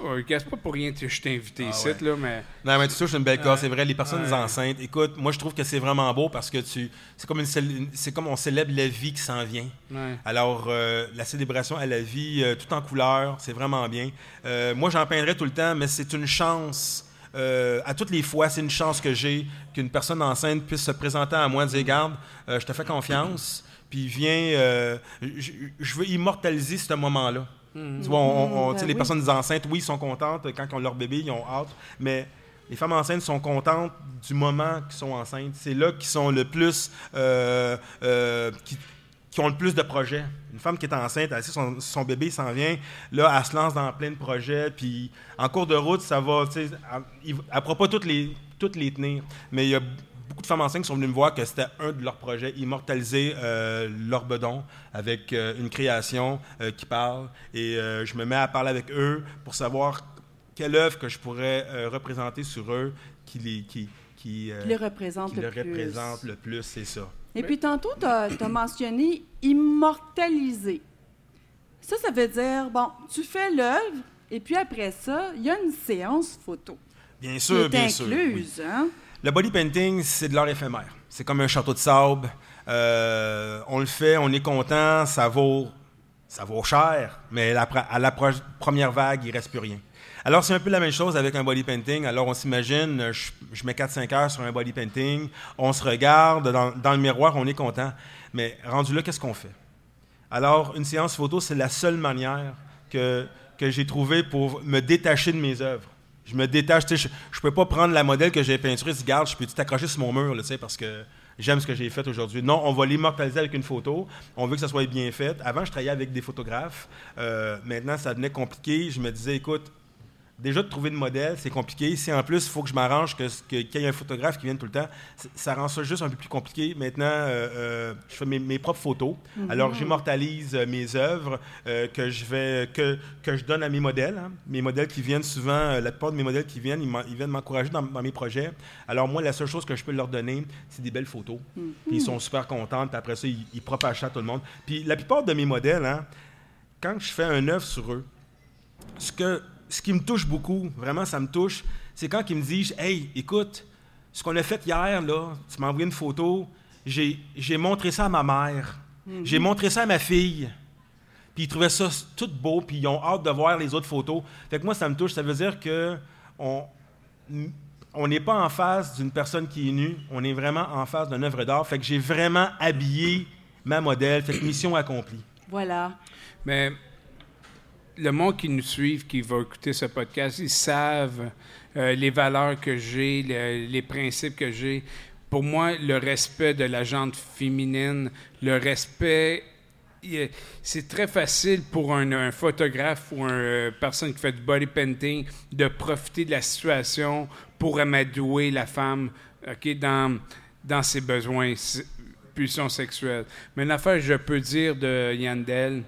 pas, pour rien que je t'ai invité
Ah
ici,
ouais.
là, mais
Non, mais tu touches une belle cause, c'est vrai. Les personnes
Ouais.
enceintes, écoute, moi je trouve que c'est vraiment beau parce que tu, c'est comme une, cél- c'est comme on célèbre la vie qui s'en vient.
ouais.
Alors, euh, la célébration à la vie, euh, tout en couleur, c'est vraiment bien. Euh, moi, j'en peindrai tout le temps, mais c'est une chance. euh, à toutes les fois, c'est une chance que j'ai qu'une personne enceinte puisse se présenter à moi et dire Garde, euh, je te fais confiance, puis viens, euh, je, je veux immortaliser ce moment-là. Tu vois, on- on-
Ben
les
oui.
personnes enceintes, oui, sont contentes quand ils ont leur bébé, ils ont hâte, mais les femmes enceintes sont contentes du moment qu'ils sont enceintes. C'est là qu'ils sont le plus. euh, euh, qui, qui ont le plus de projets. Une femme qui est enceinte, elle sait son, son bébé s'en vient, là, elle se lance dans plein de projets, puis en cours de route, ça va, elle ne pourra pas toutes les, toutes les tenir, mais il y a beaucoup de femmes enceintes qui sont venues me voir que c'était un de leurs projets, immortaliser euh, leur bedon avec euh, une création euh, qui parle, et euh, je me mets à parler avec eux pour savoir quelle œuvre que je pourrais représenter sur eux qui les, qui, qui,
Qui les représente
qui
le
le
plus.
représente le plus, c'est ça.
Et puis tantôt, tu as, mentionné immortaliser. Ça, ça veut dire, bon, tu fais l'œuvre, et puis après ça, il y a une séance photo
Bien
qui
sûr,
est
bien sûr. oui.
Hein?
Le body painting, c'est de l'art éphémère. C'est comme un château de sable. Euh, on le fait, on est content, ça vaut, ça vaut cher, mais à la première vague, il reste plus rien. Alors, c'est un peu la même chose avec un body painting. Alors, on s'imagine, euh, je, mets 4-5 heures sur un body painting, on se regarde, dans, dans le miroir, on est content. Mais rendu là, qu'est-ce qu'on fait? Alors, une séance photo, c'est la seule manière que, que j'ai trouvée pour me détacher de mes œuvres. Je me détache, je ne peux pas prendre la modèle que j'ai peinturée et dire, garde, je peux t'accrocher sur mon mur, là, parce que j'aime ce que j'ai fait aujourd'hui. Non, on va l'immortaliser avec une photo. On veut que ça soit bien fait. Avant, je travaillais avec des photographes. Euh, maintenant, ça devenait compliqué. Je me disais, écoute, déjà de trouver de modèle, c'est compliqué. Si en plus, il faut que je m'arrange que, qu'il y ait un photographe qui vienne tout le temps, ça rend ça juste un peu plus compliqué. Maintenant, euh, euh, je fais mes, mes propres photos. Alors, j'immortalise euh, mes œuvres euh, que je vais que, que je donne à mes modèles. hein. Mes modèles qui viennent souvent, euh, la plupart de mes modèles qui viennent, ils, viennent m'encourager dans, dans mes projets. Alors, moi, la seule chose que je peux leur donner, c'est des belles photos. Puis ils sont super contents. Puis après ça, ils, ils propagent ça à tout le monde. Puis la plupart de mes modèles, hein, quand je fais un œuvre sur eux, ce, que, ce qui me touche beaucoup, vraiment, ça me touche, c'est quand ils me disent Hey, écoute, ce qu'on a fait hier, là, tu m'as envoyé une photo, j'ai j'ai montré ça à ma mère, j'ai montré ça à ma fille, puis ils trouvaient ça tout beau, puis ils ont hâte de voir les autres photos. Fait que moi, ça me touche, ça veut dire que on. On n'est pas en face d'une personne qui est nue, on est vraiment en face d'une œuvre d'art. Fait que j'ai vraiment habillé ma modèle. Fait que mission accomplie.
Voilà.
Mais le monde qui nous suit, qui va écouter ce podcast, ils savent euh, les valeurs que j'ai, le- les principes que j'ai. Pour moi, le respect de la gente féminine, le respect, c'est très facile pour un, photographe ou une personne qui fait du body painting de profiter de la situation pour amadouer la femme ok, dans, dans ses besoins, pulsions sexuelles. Mais une affaire, je peux dire de Yandel,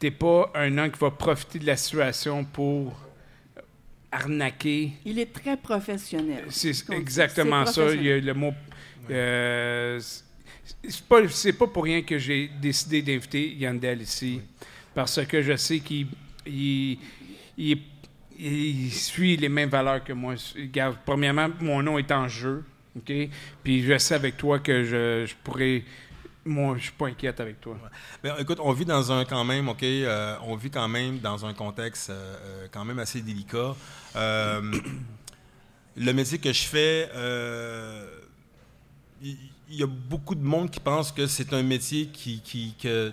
t'es pas un homme qui va profiter de la situation pour arnaquer.
Il est très professionnel.
C'est exactement ça. Il y a le mot. euh, c'est pas, c'est pas pour rien que j'ai décidé d'inviter Yandel ici, parce que je sais qu'il il, il est, il suit les mêmes valeurs que moi. Regarde, premièrement, mon nom est en jeu. OK? Puis je sais avec toi que je, je pourrais. Moi, je suis pas inquiète avec toi.
Ben, écoute, on vit dans un quand même, OK, euh, on vit quand même dans un contexte euh, euh, quand même assez délicat. Le métier que je fais, il y, a beaucoup de monde qui pense que c'est un métier qui, qui- que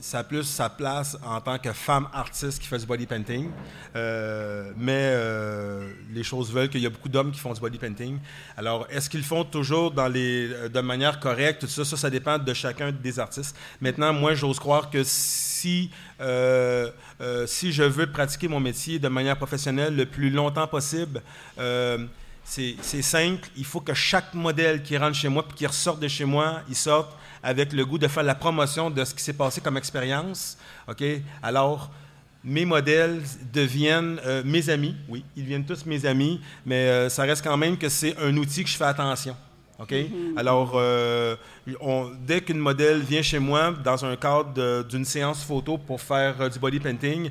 ça a plus sa place en tant que femme artiste qui fait du body painting. Euh, mais euh, les choses veulent qu'il y a beaucoup d'hommes qui font du body painting. Alors, est-ce qu'ils font toujours dans les, euh, de manière correcte? Tout ça, ça, dépend de chacun des artistes. Maintenant, moi, j'ose croire que si, si je veux pratiquer mon métier de manière professionnelle le plus longtemps possible, c'est simple. Il faut que chaque modèle qui rentre chez moi puis qui ressorte de chez moi, il sorte avec le goût de faire la promotion de ce qui s'est passé comme expérience. OK? Alors, mes modèles deviennent euh, mes amis. Oui, ils deviennent tous mes amis, mais euh, ça reste quand même que c'est un outil que je fais attention. OK? Alors, euh, on- dès qu'une modèle vient chez moi dans un cadre d'une séance photo pour faire du body painting,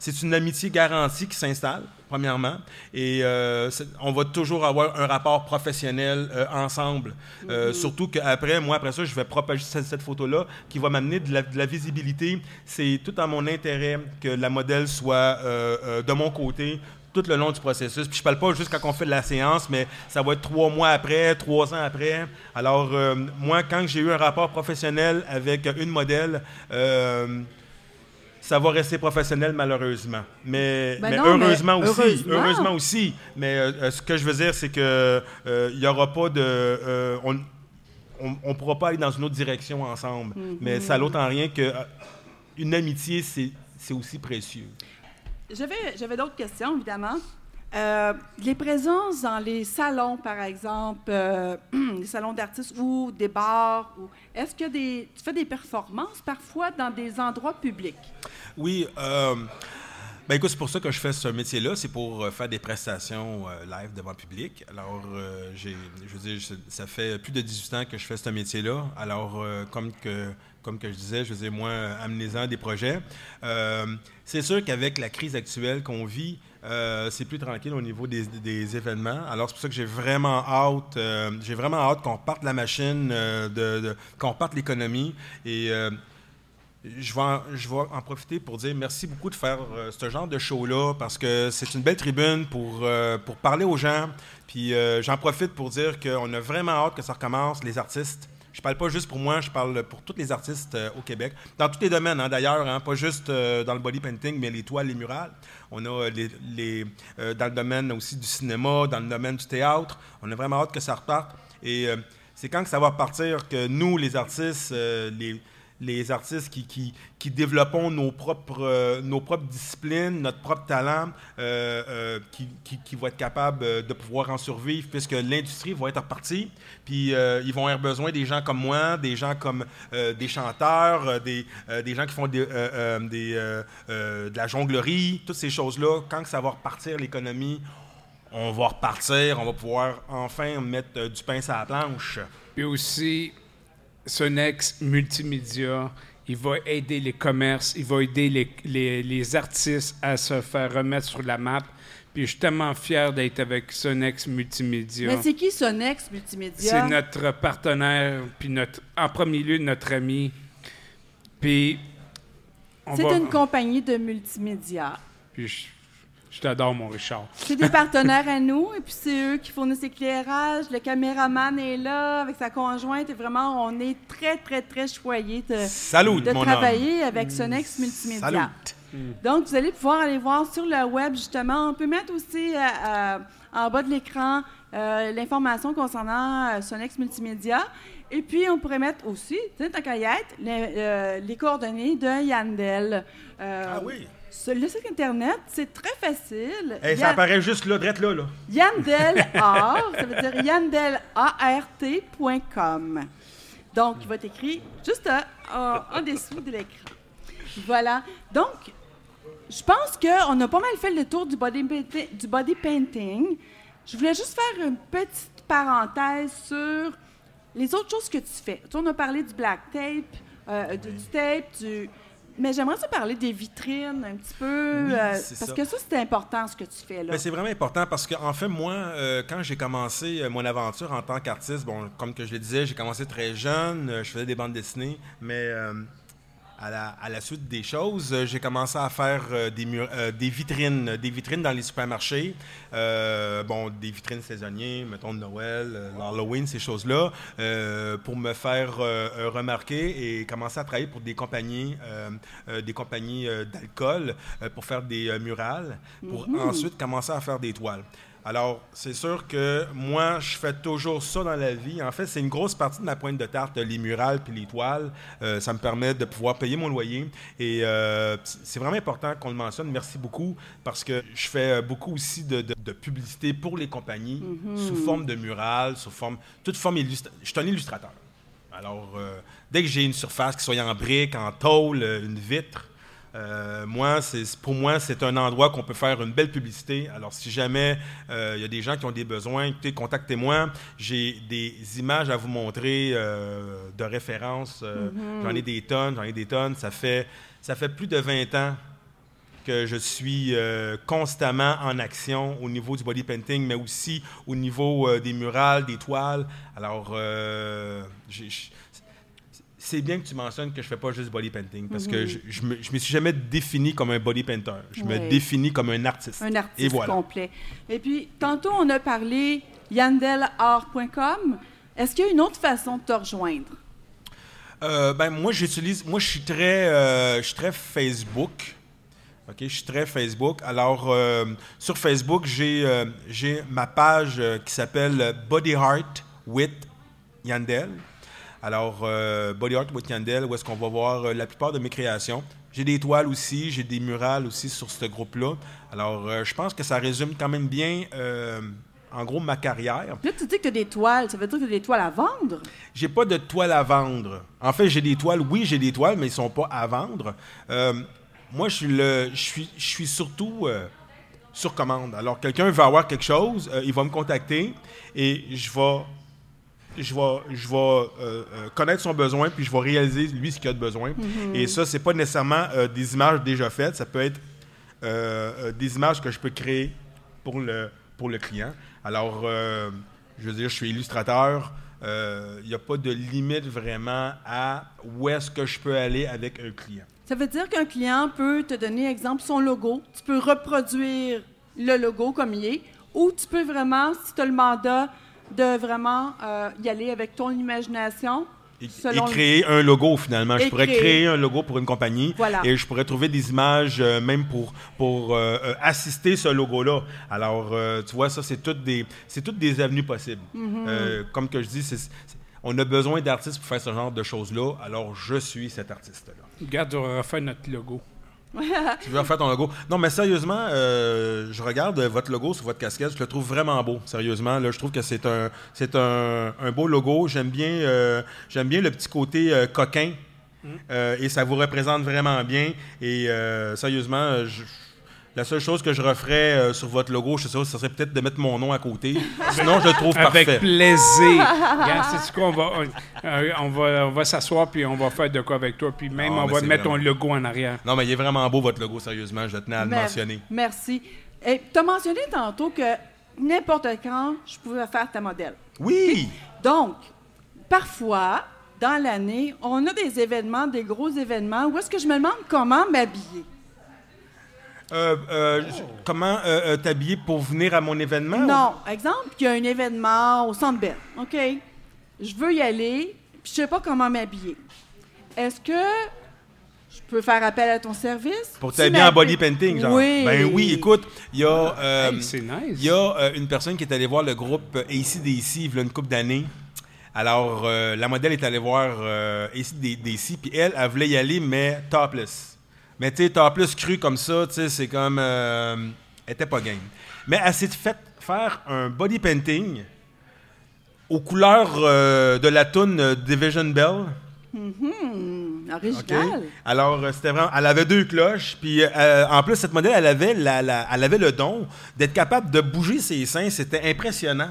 c'est une amitié garantie qui s'installe, premièrement. Et euh, on va toujours avoir un rapport professionnel euh, ensemble. Euh, Surtout qu'après, moi, après ça, je vais propager cette, cette photo-là qui va m'amener de la, de la visibilité. C'est tout à mon intérêt que la modèle soit de mon côté tout le long du processus. Puis je parle pas juste quand on fait de la séance, mais ça va être trois mois après, trois ans après. Alors, euh, moi, quand j'ai eu un rapport professionnel avec une modèle, euh, ça va rester professionnel malheureusement. Mais,
Ben
mais
non, mais
heureusement aussi.
heureusement.
Heureusement aussi. Mais euh, euh, ce que je veux dire, c'est que euh, il y aura pas de. euh, on, on ne pourra pas aller dans une autre direction ensemble.
Mm-hmm.
Mais ça l'autre en rien que euh, une amitié, c'est c'est aussi précieux.
J'avais d'autres questions, évidemment. Euh, les présences dans les salons, par exemple, euh, les salons d'artistes ou des bars, ou, est-ce que tu fais des performances parfois dans des endroits publics?
Oui, euh, ben écoute, c'est pour ça que je fais ce métier-là, c'est pour euh, faire des prestations live devant le public. Alors, je veux dire, ça fait plus de 18 ans que je fais ce métier-là. Alors, comme que comme que je disais, je veux dire, moi, amenez-en des projets. C'est sûr qu'avec la crise actuelle qu'on vit, euh, c'est plus tranquille au niveau des, événements. Alors, c'est pour ça que j'ai vraiment hâte, euh, j'ai vraiment hâte qu'on parte la machine, euh, qu'on parte l'économie. Et je vais, en, en profiter pour dire merci beaucoup de faire ce genre de show-là parce que c'est une belle tribune pour, pour parler aux gens. Puis j'en profite pour dire qu'on a vraiment hâte que ça recommence, les artistes. Je parle pas juste pour moi, je parle pour tous les artistes euh, au Québec. Dans tous les domaines, hein, d'ailleurs, hein, pas juste euh, dans le body painting, mais les toiles, les murales. On a euh, dans le domaine aussi du cinéma, dans le domaine du théâtre. On a vraiment hâte que ça reparte. Et c'est quand que ça va repartir que nous, les artistes, les, les artistes qui, qui, développons nos propres, euh, nos propres disciplines, notre propre talent, euh, euh, qui, vont être capables de pouvoir en survivre, puisque l'industrie va être repartie. Puis ils vont avoir besoin des gens comme moi, des gens comme des chanteurs, des, gens qui font de la jonglerie, toutes ces choses-là. Quand ça va repartir l'économie, on va repartir, on va pouvoir enfin mettre du pain sur la planche.
Puis aussi, Sonex Multimédia, il va aider les commerces, il va aider les, les- les artistes à se faire remettre sur la map. Puis je suis tellement fier d'être avec Sonex Multimédia.
Mais c'est qui Sonex Multimédia?
C'est notre partenaire, puis notre, en premier lieu, notre ami. Puis,
C'est
va-
une compagnie de multimédia.
Puis je, je t'adore, mon Richard.
C'est des partenaires à nous, et puis c'est eux qui fournissent l'éclairage. Le caméraman est là avec sa conjointe, et vraiment, on est très, très, très choyés de,
Salut,
de
mon
travailler avec Sonex Multimédia.
Salut.
Donc, vous allez pouvoir aller voir sur le web, justement. On peut mettre aussi euh, euh, en bas de l'écran euh, l'information concernant euh, Sonex Multimédia. Et puis, on pourrait mettre aussi, tu sais, tant qu'à les, euh, les coordonnées de Yandel. Euh,
Ah oui.
Sur le site Internet, c'est très facile.
Hey, ça apparaît juste là, drette là, là.
Yandel Art, ça veut dire yandelart.com. Donc, il va être écrit juste en, en dessous de l'écran. Voilà. Donc, je pense qu'on a pas mal fait le tour du body, du body painting. Je voulais juste faire une petite parenthèse sur les autres choses que tu fais. Tu on a parlé du black tape, euh, du, du tape, du... Mais j'aimerais ça parler des vitrines un petit peu.
Oui,
euh, parce
ça.
que ça, c'est important ce que tu fais là.
Ben, c'est vraiment important parce qu'en fait, moi, euh, quand j'ai commencé euh, mon aventure en tant qu'artiste, bon, comme que je le disais, j'ai commencé très jeune, euh, je faisais des bandes dessinées, mais à, la, à la suite des choses, euh, j'ai commencé à faire euh, des, euh, des vitrines, des vitrines dans les supermarchés, euh, bon, des vitrines saisonnières, mettons de Noël, l'Halloween, ces choses-là, pour me faire remarquer et commencer à travailler pour des compagnies, des compagnies d'alcool pour faire des murales, pour ensuite commencer à faire des toiles. Alors, c'est sûr que moi, je fais toujours ça dans la vie. En fait, c'est une grosse partie de ma pointe de tarte, les murales puis les toiles. Euh, ça me permet de pouvoir payer mon loyer. Et euh, c'est vraiment important qu'on le mentionne. Merci beaucoup parce que je fais euh, beaucoup aussi de, de- de publicité pour les compagnies sous forme de murales, sous forme, toute forme illustrative. Je suis un illustrateur. Alors, euh, dès que j'ai une surface, qui soit en briques, en tôle, une vitre, euh, moi, c'est, pour moi, c'est un endroit qu'on peut faire une belle publicité. Alors, si jamais euh, il y a des gens qui ont des besoins, écoutez, contactez-moi. J'ai des images à vous montrer euh, de référence. Euh, J'en ai des tonnes, j'en ai des tonnes. Ça fait, ça fait plus de 20 ans que je suis euh, constamment en action au niveau du body painting, mais aussi au niveau euh, des murales, des toiles. Alors, euh, c'est bien que tu mentionnes que je fais pas juste body painting, parce que je, je me, je me suis jamais défini comme un body painter. Je me définis comme un artiste.
un
Et
artiste
voilà.
complet. Et puis, tantôt, on a parlé yandelart.com. Est-ce qu'il y a une autre façon de te rejoindre?
Euh, ben moi j'utilise moi je suis très euh, je suis très Facebook. OK, je suis très Facebook. Alors euh, sur Facebook, j'ai ma page qui s'appelle Body Heart with Yandel. Alors euh, Body Heart with Yandel où est-ce qu'on va voir euh, la plupart de mes créations? J'ai des toiles aussi, j'ai des murales aussi sur ce groupe-là. Alors euh, je pense que ça résume quand même bien euh, en gros ma carrière.
Là, tu dis que tu as des toiles. Ça veut dire que tu as des toiles à vendre?
J'ai pas de toile à vendre. En fait, j'ai des toiles. Oui, j'ai des toiles, mais ils sont pas à vendre. Euh, moi, je suis le, je suis, je suis surtout sur commande. Alors, quelqu'un veut avoir quelque chose, il va me contacter et je vais, je vais, je vais euh, euh, connaître son besoin puis je vais réaliser lui ce qu'il a de besoin. Et ça, c'est pas nécessairement euh, des images déjà faites. Ça peut être des images que je peux créer pour le, pour le client. Alors, je veux dire, je suis illustrateur. Il n'y a pas de limite vraiment à où est-ce que je peux aller avec un client.
Ça veut dire qu'un client peut te donner, exemple, son logo. Tu peux reproduire le logo comme il est. Ou tu peux vraiment, si tu as le mandat, de vraiment euh, y aller avec ton imagination.
Et,
selon
et
le-
créer un logo, finalement.
Et
je pourrais
créer.
créer un logo pour une compagnie.
Voilà.
Et je pourrais trouver des images euh, même pour, pour euh, assister ce logo-là. Alors, euh, tu vois, ça, c'est toutes des, c'est toutes des avenues possibles.
Mm-hmm.
Euh, comme que je dis, c'est- on a besoin d'artistes pour faire ce genre de choses-là. Alors, je suis cet artiste-là.
Regarde, on va refaire notre logo.
Tu veux refaire ton logo? Non, mais sérieusement, euh, je regarde euh, votre logo sur votre casquette. Je le trouve vraiment beau. Sérieusement, là, je trouve que c'est un, c'est un, un beau logo. J'aime bien, euh, j'aime bien le petit côté euh, coquin. Euh, et ça vous représente vraiment bien. Et sérieusement, je- la seule chose que je referais euh, sur votre logo, je sais ça, ce serait peut-être de mettre mon nom à côté. Sinon, je le trouve
Avec
parfait.
plaisir. Regarde, c'est quoi, on va, euh, on va, on va s'asseoir puis on va faire de quoi avec toi. Puis même,
Ah,
on va mettre ton logo en arrière.
Non, mais il est vraiment beau, votre logo, sérieusement. Je tenais à le
Mer-
mentionner.
Merci. tu as mentionné tantôt que n'importe quand, je pouvais faire ta modèle.
Oui!
Donc, parfois, dans l'année, on a des événements, des gros événements, où est-ce que je me demande comment m'habiller?
Euh, euh, comment euh, euh, t'habiller pour venir à mon événement?
Non, exemple, il y a un événement au Centre Bell, OK? Je veux y aller, puis je sais pas comment m'habiller. Est-ce que je peux faire appel à ton service?
Pour t'habiller en body painting, genre?
Oui.
Ben oui, écoute, il y a, euh,
Hey, c'est nice.
il y a euh, une personne qui est allée voir le groupe ACDC il y a une couple d'années. Alors, euh, la modèle est allée voir euh, ACDC, puis elle, elle voulait y aller, mais topless. Mais tu sais, topless cru comme ça, tu sais, c'est comme... euh, elle était pas game. Mais elle s'est fait faire un body painting aux couleurs euh, de la toune euh, Division Bell.
Hmm,
OK?
original.
Alors, euh, c'était vraiment. Elle avait deux cloches. Puis, euh, en plus, cette modèle, elle avait, la, la- elle avait le don d'être capable de bouger ses seins. C'était impressionnant.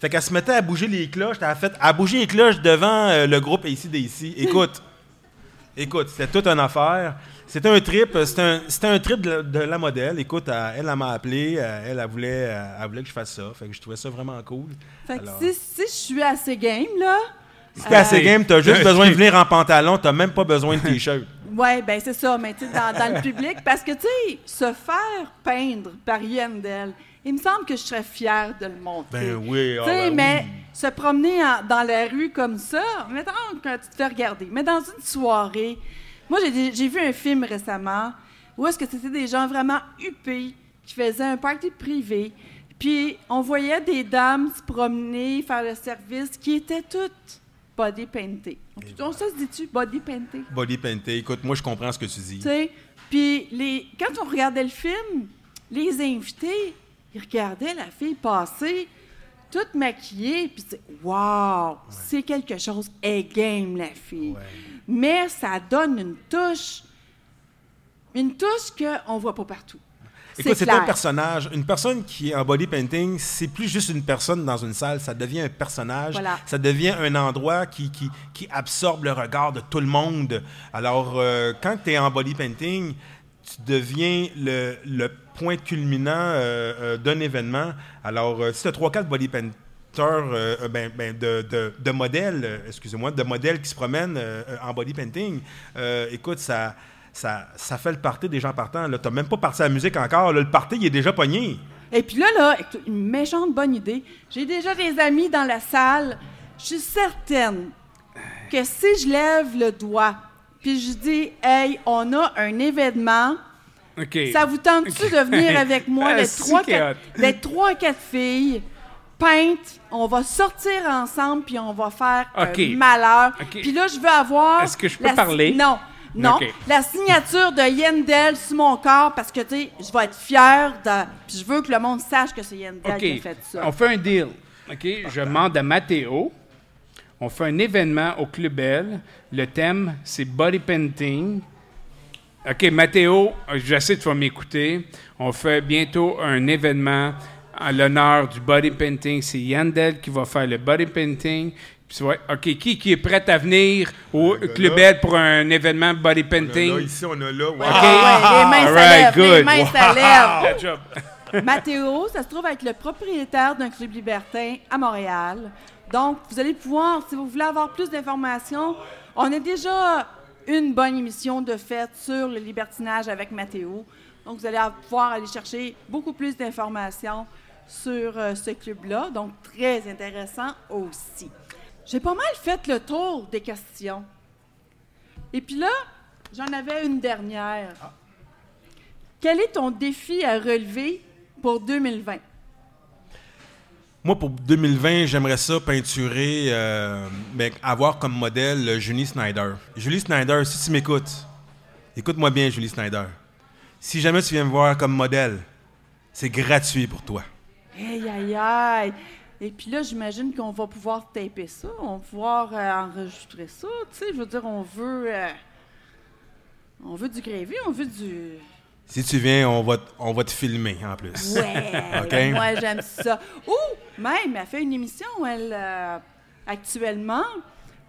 Fait qu'elle se mettait à bouger les cloches. Elle a fait à bouger les cloches devant euh, le groupe ici d'ici. Écoute, Écoute, c'était toute une affaire. C'était un trip, euh, c'était un, trip de, de la modèle. Écoute, elle, elle, elle m'a appelé, euh, elle, elle voulait, euh, elle voulait que je fasse ça. Fait que je trouvais ça vraiment cool.
Fait que
Alors-
si, si je suis assez game, là,
Si t'es assez
Euh,
game, t'as juste
euh,
besoin de venir en pantalon, t'as même pas besoin de t-shirt.
ouais, ben c'est ça, mais tu sais, dans, dans le public, parce que, tu sais, se faire peindre par Yandel, il me semble que je serais fière de le montrer.
Ben oui,
Tu sais,
ben
mais
oui.
se promener en- dans la rue comme ça, mettons quand tu te fais regarder, mais dans une soirée, moi j'ai vu un film récemment où est-ce que c'était des gens vraiment huppés qui faisaient un party privé, puis on voyait des dames se promener, faire le service, qui étaient toutes body paintées. On ça se dit-tu, body painté?
Body painté. Écoute, moi, je comprends ce que tu dis.
Tu sais, puis les, quand on regardait le film, les invités, ils regardaient la fille passer, toute maquillée, puis c'est wow, c'est quelque chose, elle game la fille. Mais ça donne une touche, une touche qu'on voit pas partout.
Écoute, c'est un personnage. Une personne qui est en body painting, c'est plus juste une personne dans une salle, ça devient un personnage.
Voilà.
Ça devient un endroit qui, qui, qui absorbe le regard de tout le monde. Alors, euh, quand tu es en body painting, tu deviens le, point culminant euh, euh, d'un événement. Alors, euh, si tu as 3-4 body painters, ben, ben, de, de, de modèles, excusez-moi, de modèles qui se promènent en body painting, écoute, ça, ça, ça fait le party des gens partants. Tu n'as même pas parti à la musique encore. là. le party, il est déjà pogné.
Et puis là, là, une méchante bonne idée. J'ai déjà des amis dans la salle. Je suis certaine que si je lève le doigt, puis je dis, hey, on a un événement, ça vous tente-tu de venir avec moi,
Ah, c'est
trois, trois, quatre filles, peintes, on va sortir ensemble, puis on va faire
OK.
un malheur. Puis là, je veux avoir...
Est-ce que je peux
la-
parler?
Non. Non, la signature de Yendel sur mon corps parce que, tu sais, je vais être fière de... Puis je veux que le monde sache que c'est Yendel qui a fait ça.
On fait un deal. OK? Je demande à Mathéo. On fait un événement au Club Bell. Le thème, c'est body painting. OK, Mathéo, je sais que tu vas m'écouter. On fait bientôt un événement en l'honneur du body painting. C'est Yandel qui va faire le body painting. Puis OK, qui, qui est prêt à venir au Club. Bell pour un événement body
Là,
painting?
ici, on a là. wow.
Ah ouais, les mains
right,
lèvent, les
good.
mains.
Good job.
Mathéo, ça se trouve être le propriétaire d'un club libertin à Montréal. Donc, vous allez pouvoir, si vous voulez avoir plus d'informations, on a déjà une bonne émission de fait sur le libertinage avec Mathéo. Donc, vous allez pouvoir aller chercher beaucoup plus d'informations sur euh, ce club-là. Donc, très intéressant aussi. J'ai pas mal fait le tour des questions. Et puis là, j'en avais une dernière. Quel est ton défi à relever pour 2020?
Moi, pour 2020, j'aimerais ça peinturer, euh, avoir comme modèle euh, Julie Snyder. Julie Snyder, si tu m'écoutes, écoute-moi bien, Julie Snyder. Si jamais tu viens me voir comme modèle, c'est gratuit pour toi.
Aïe, aïe, aïe! Et puis là, j'imagine qu'on va pouvoir taper ça, on va pouvoir euh, enregistrer ça. Tu sais, je veux dire, on veut. on veut du gravy, on veut du.
Si tu viens, on va, on va te filmer en plus.
Ouais!
OK?
Moi, j'aime ça. Ou, même, elle fait une émission, elle, euh, actuellement.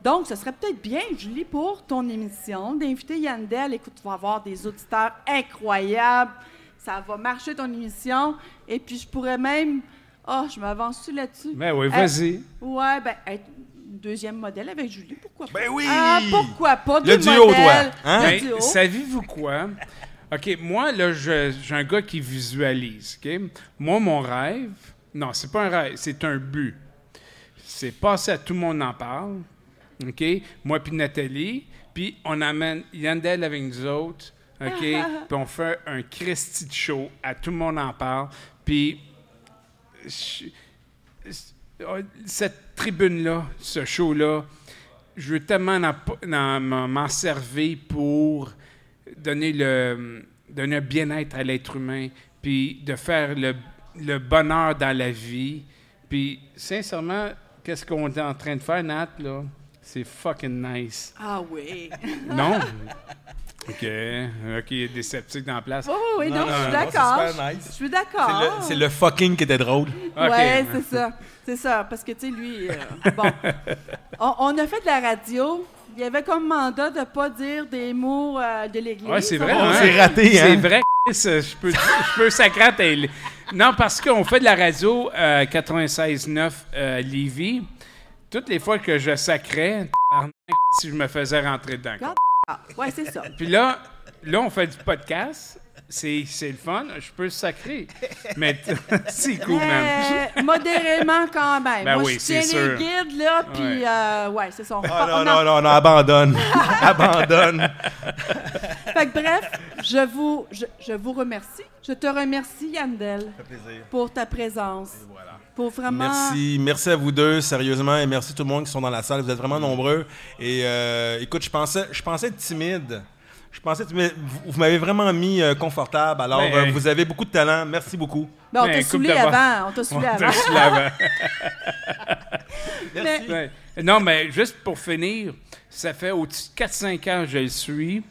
Donc, ce serait peut-être bien, Julie, pour ton émission, d'inviter Yandel. Écoute, tu vas avoir des auditeurs incroyables. Ça va marcher ton émission. Et puis, je pourrais même. Ah, je m'avance-tu là-dessus?
Ben oui, vas-y.
Ouais, ben, être deuxième modèle avec Julie, pourquoi pas?
Ben oui!
Ah, pourquoi pas?
Le
Deux
duo,
modèles,
toi, hein?
le
Ben,
duo.
Savez-vous quoi? OK, moi, là, j'ai un gars qui visualise. OK? Moi, mon rêve, non, c'est pas un rêve, c'est un but. C'est passer à tout le monde en parle. OK? Moi puis Nathalie. Puis on amène Yandel avec nous autres. OK? puis on fait un Christy de show. À tout le monde en parle. Puis oh, cette tribune-là, ce show-là, je veux tellement en- en- m'en m'en servir pour donner le donner un bien-être à l'être humain, puis de faire le, le bonheur dans la vie. Puis, sincèrement, qu'est-ce qu'on est en train de faire, Nat, là? C'est fucking nice.
Ah oui.
Non? OK. OK, il y a des sceptiques dans la place.
Oh, oui, non,
Non,
je suis d'accord.
nice.
Je suis
C'est
d'accord.
le, c'est le fucking qui était drôle.
OK.
Ouais, c'est ça. C'est ça. Parce que, tu sais, lui, euh, bon. On, on a fait de la radio il y avait comme mandat de pas dire des mots euh, de l'Église.
Ouais, c'est vrai.
On
hein?
s'est raté,
C'est
hein?
vrai, Chris, euh, je peux, je peux sacrer Non, parce qu'on fait de la radio euh, 96.9 euh, Lévis. Toutes les fois que je sacrais, si je me faisais rentrer dedans.
Ah, ouais, c'est ça.
Puis là, là, on fait du podcast. C'est c'est le fun. Je peux sacrer. Mais c'est cool, man.
Modérément quand même.
Ben
Moi,
oui,
je tiens les
sûr.
guides, là, puis
Ouais.
euh, ouais, c'est ça. On
Ah, non,
on
non, non, non, abandonne. abandonne.
Fait que bref, je vous, je, je vous remercie. Je te remercie, Yandel,
plaisir.
pour ta présence.
Voilà.
Pour vraiment...
Merci, merci à vous deux, sérieusement, et merci à tout le monde qui sont dans la salle. Vous êtes vraiment nombreux. Et euh, écoute, je pensais, je pensais être timide. Je pensais, timide. vous, m'avez vraiment mis euh, confortable. Alors,
Ben,
euh, vous avez beaucoup de talent. Merci beaucoup.
Ben, on
Ben,
t'a saoulé avant. On t'a saoulé
te
avant.
Merci.
Non, mais juste pour finir, ça fait au-dessus de 4-5 ans que je le suis.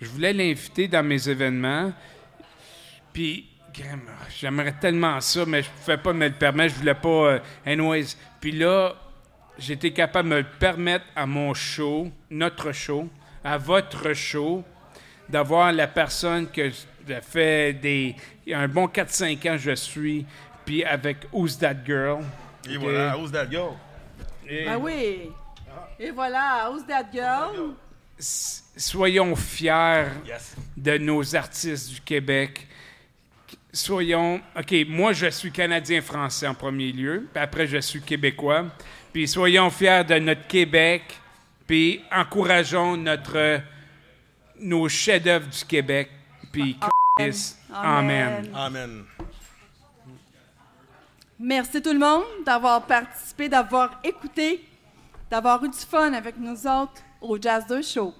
Je voulais l'inviter dans mes événements. Puis, j'aimerais tellement ça, mais je pouvais pas me le permettre. Je voulais pas. euh, anyways. Puis là, j'étais capable de me le permettre à mon show, notre show, à votre show, d'avoir la personne que je fait des. Il y a un bon 4-5 ans, je suis. Puis avec Who's That Girl?
Et voilà, who's that girl?
Et-
Ben oui. Et voilà, Who's That Girl?
Soyons fiers
Yes.
de nos artistes du Québec. Soyons. OK, moi, je suis Canadien-Français en premier lieu, puis après, je suis Québécois. Puis soyons fiers de notre Québec, puis encourageons notre, nos chefs-d'œuvre du Québec. Puis, Amen.
Amen.
Amen.
Merci tout le monde d'avoir participé, d'avoir écouté, d'avoir eu du fun avec nous autres au Jazz 2 Show.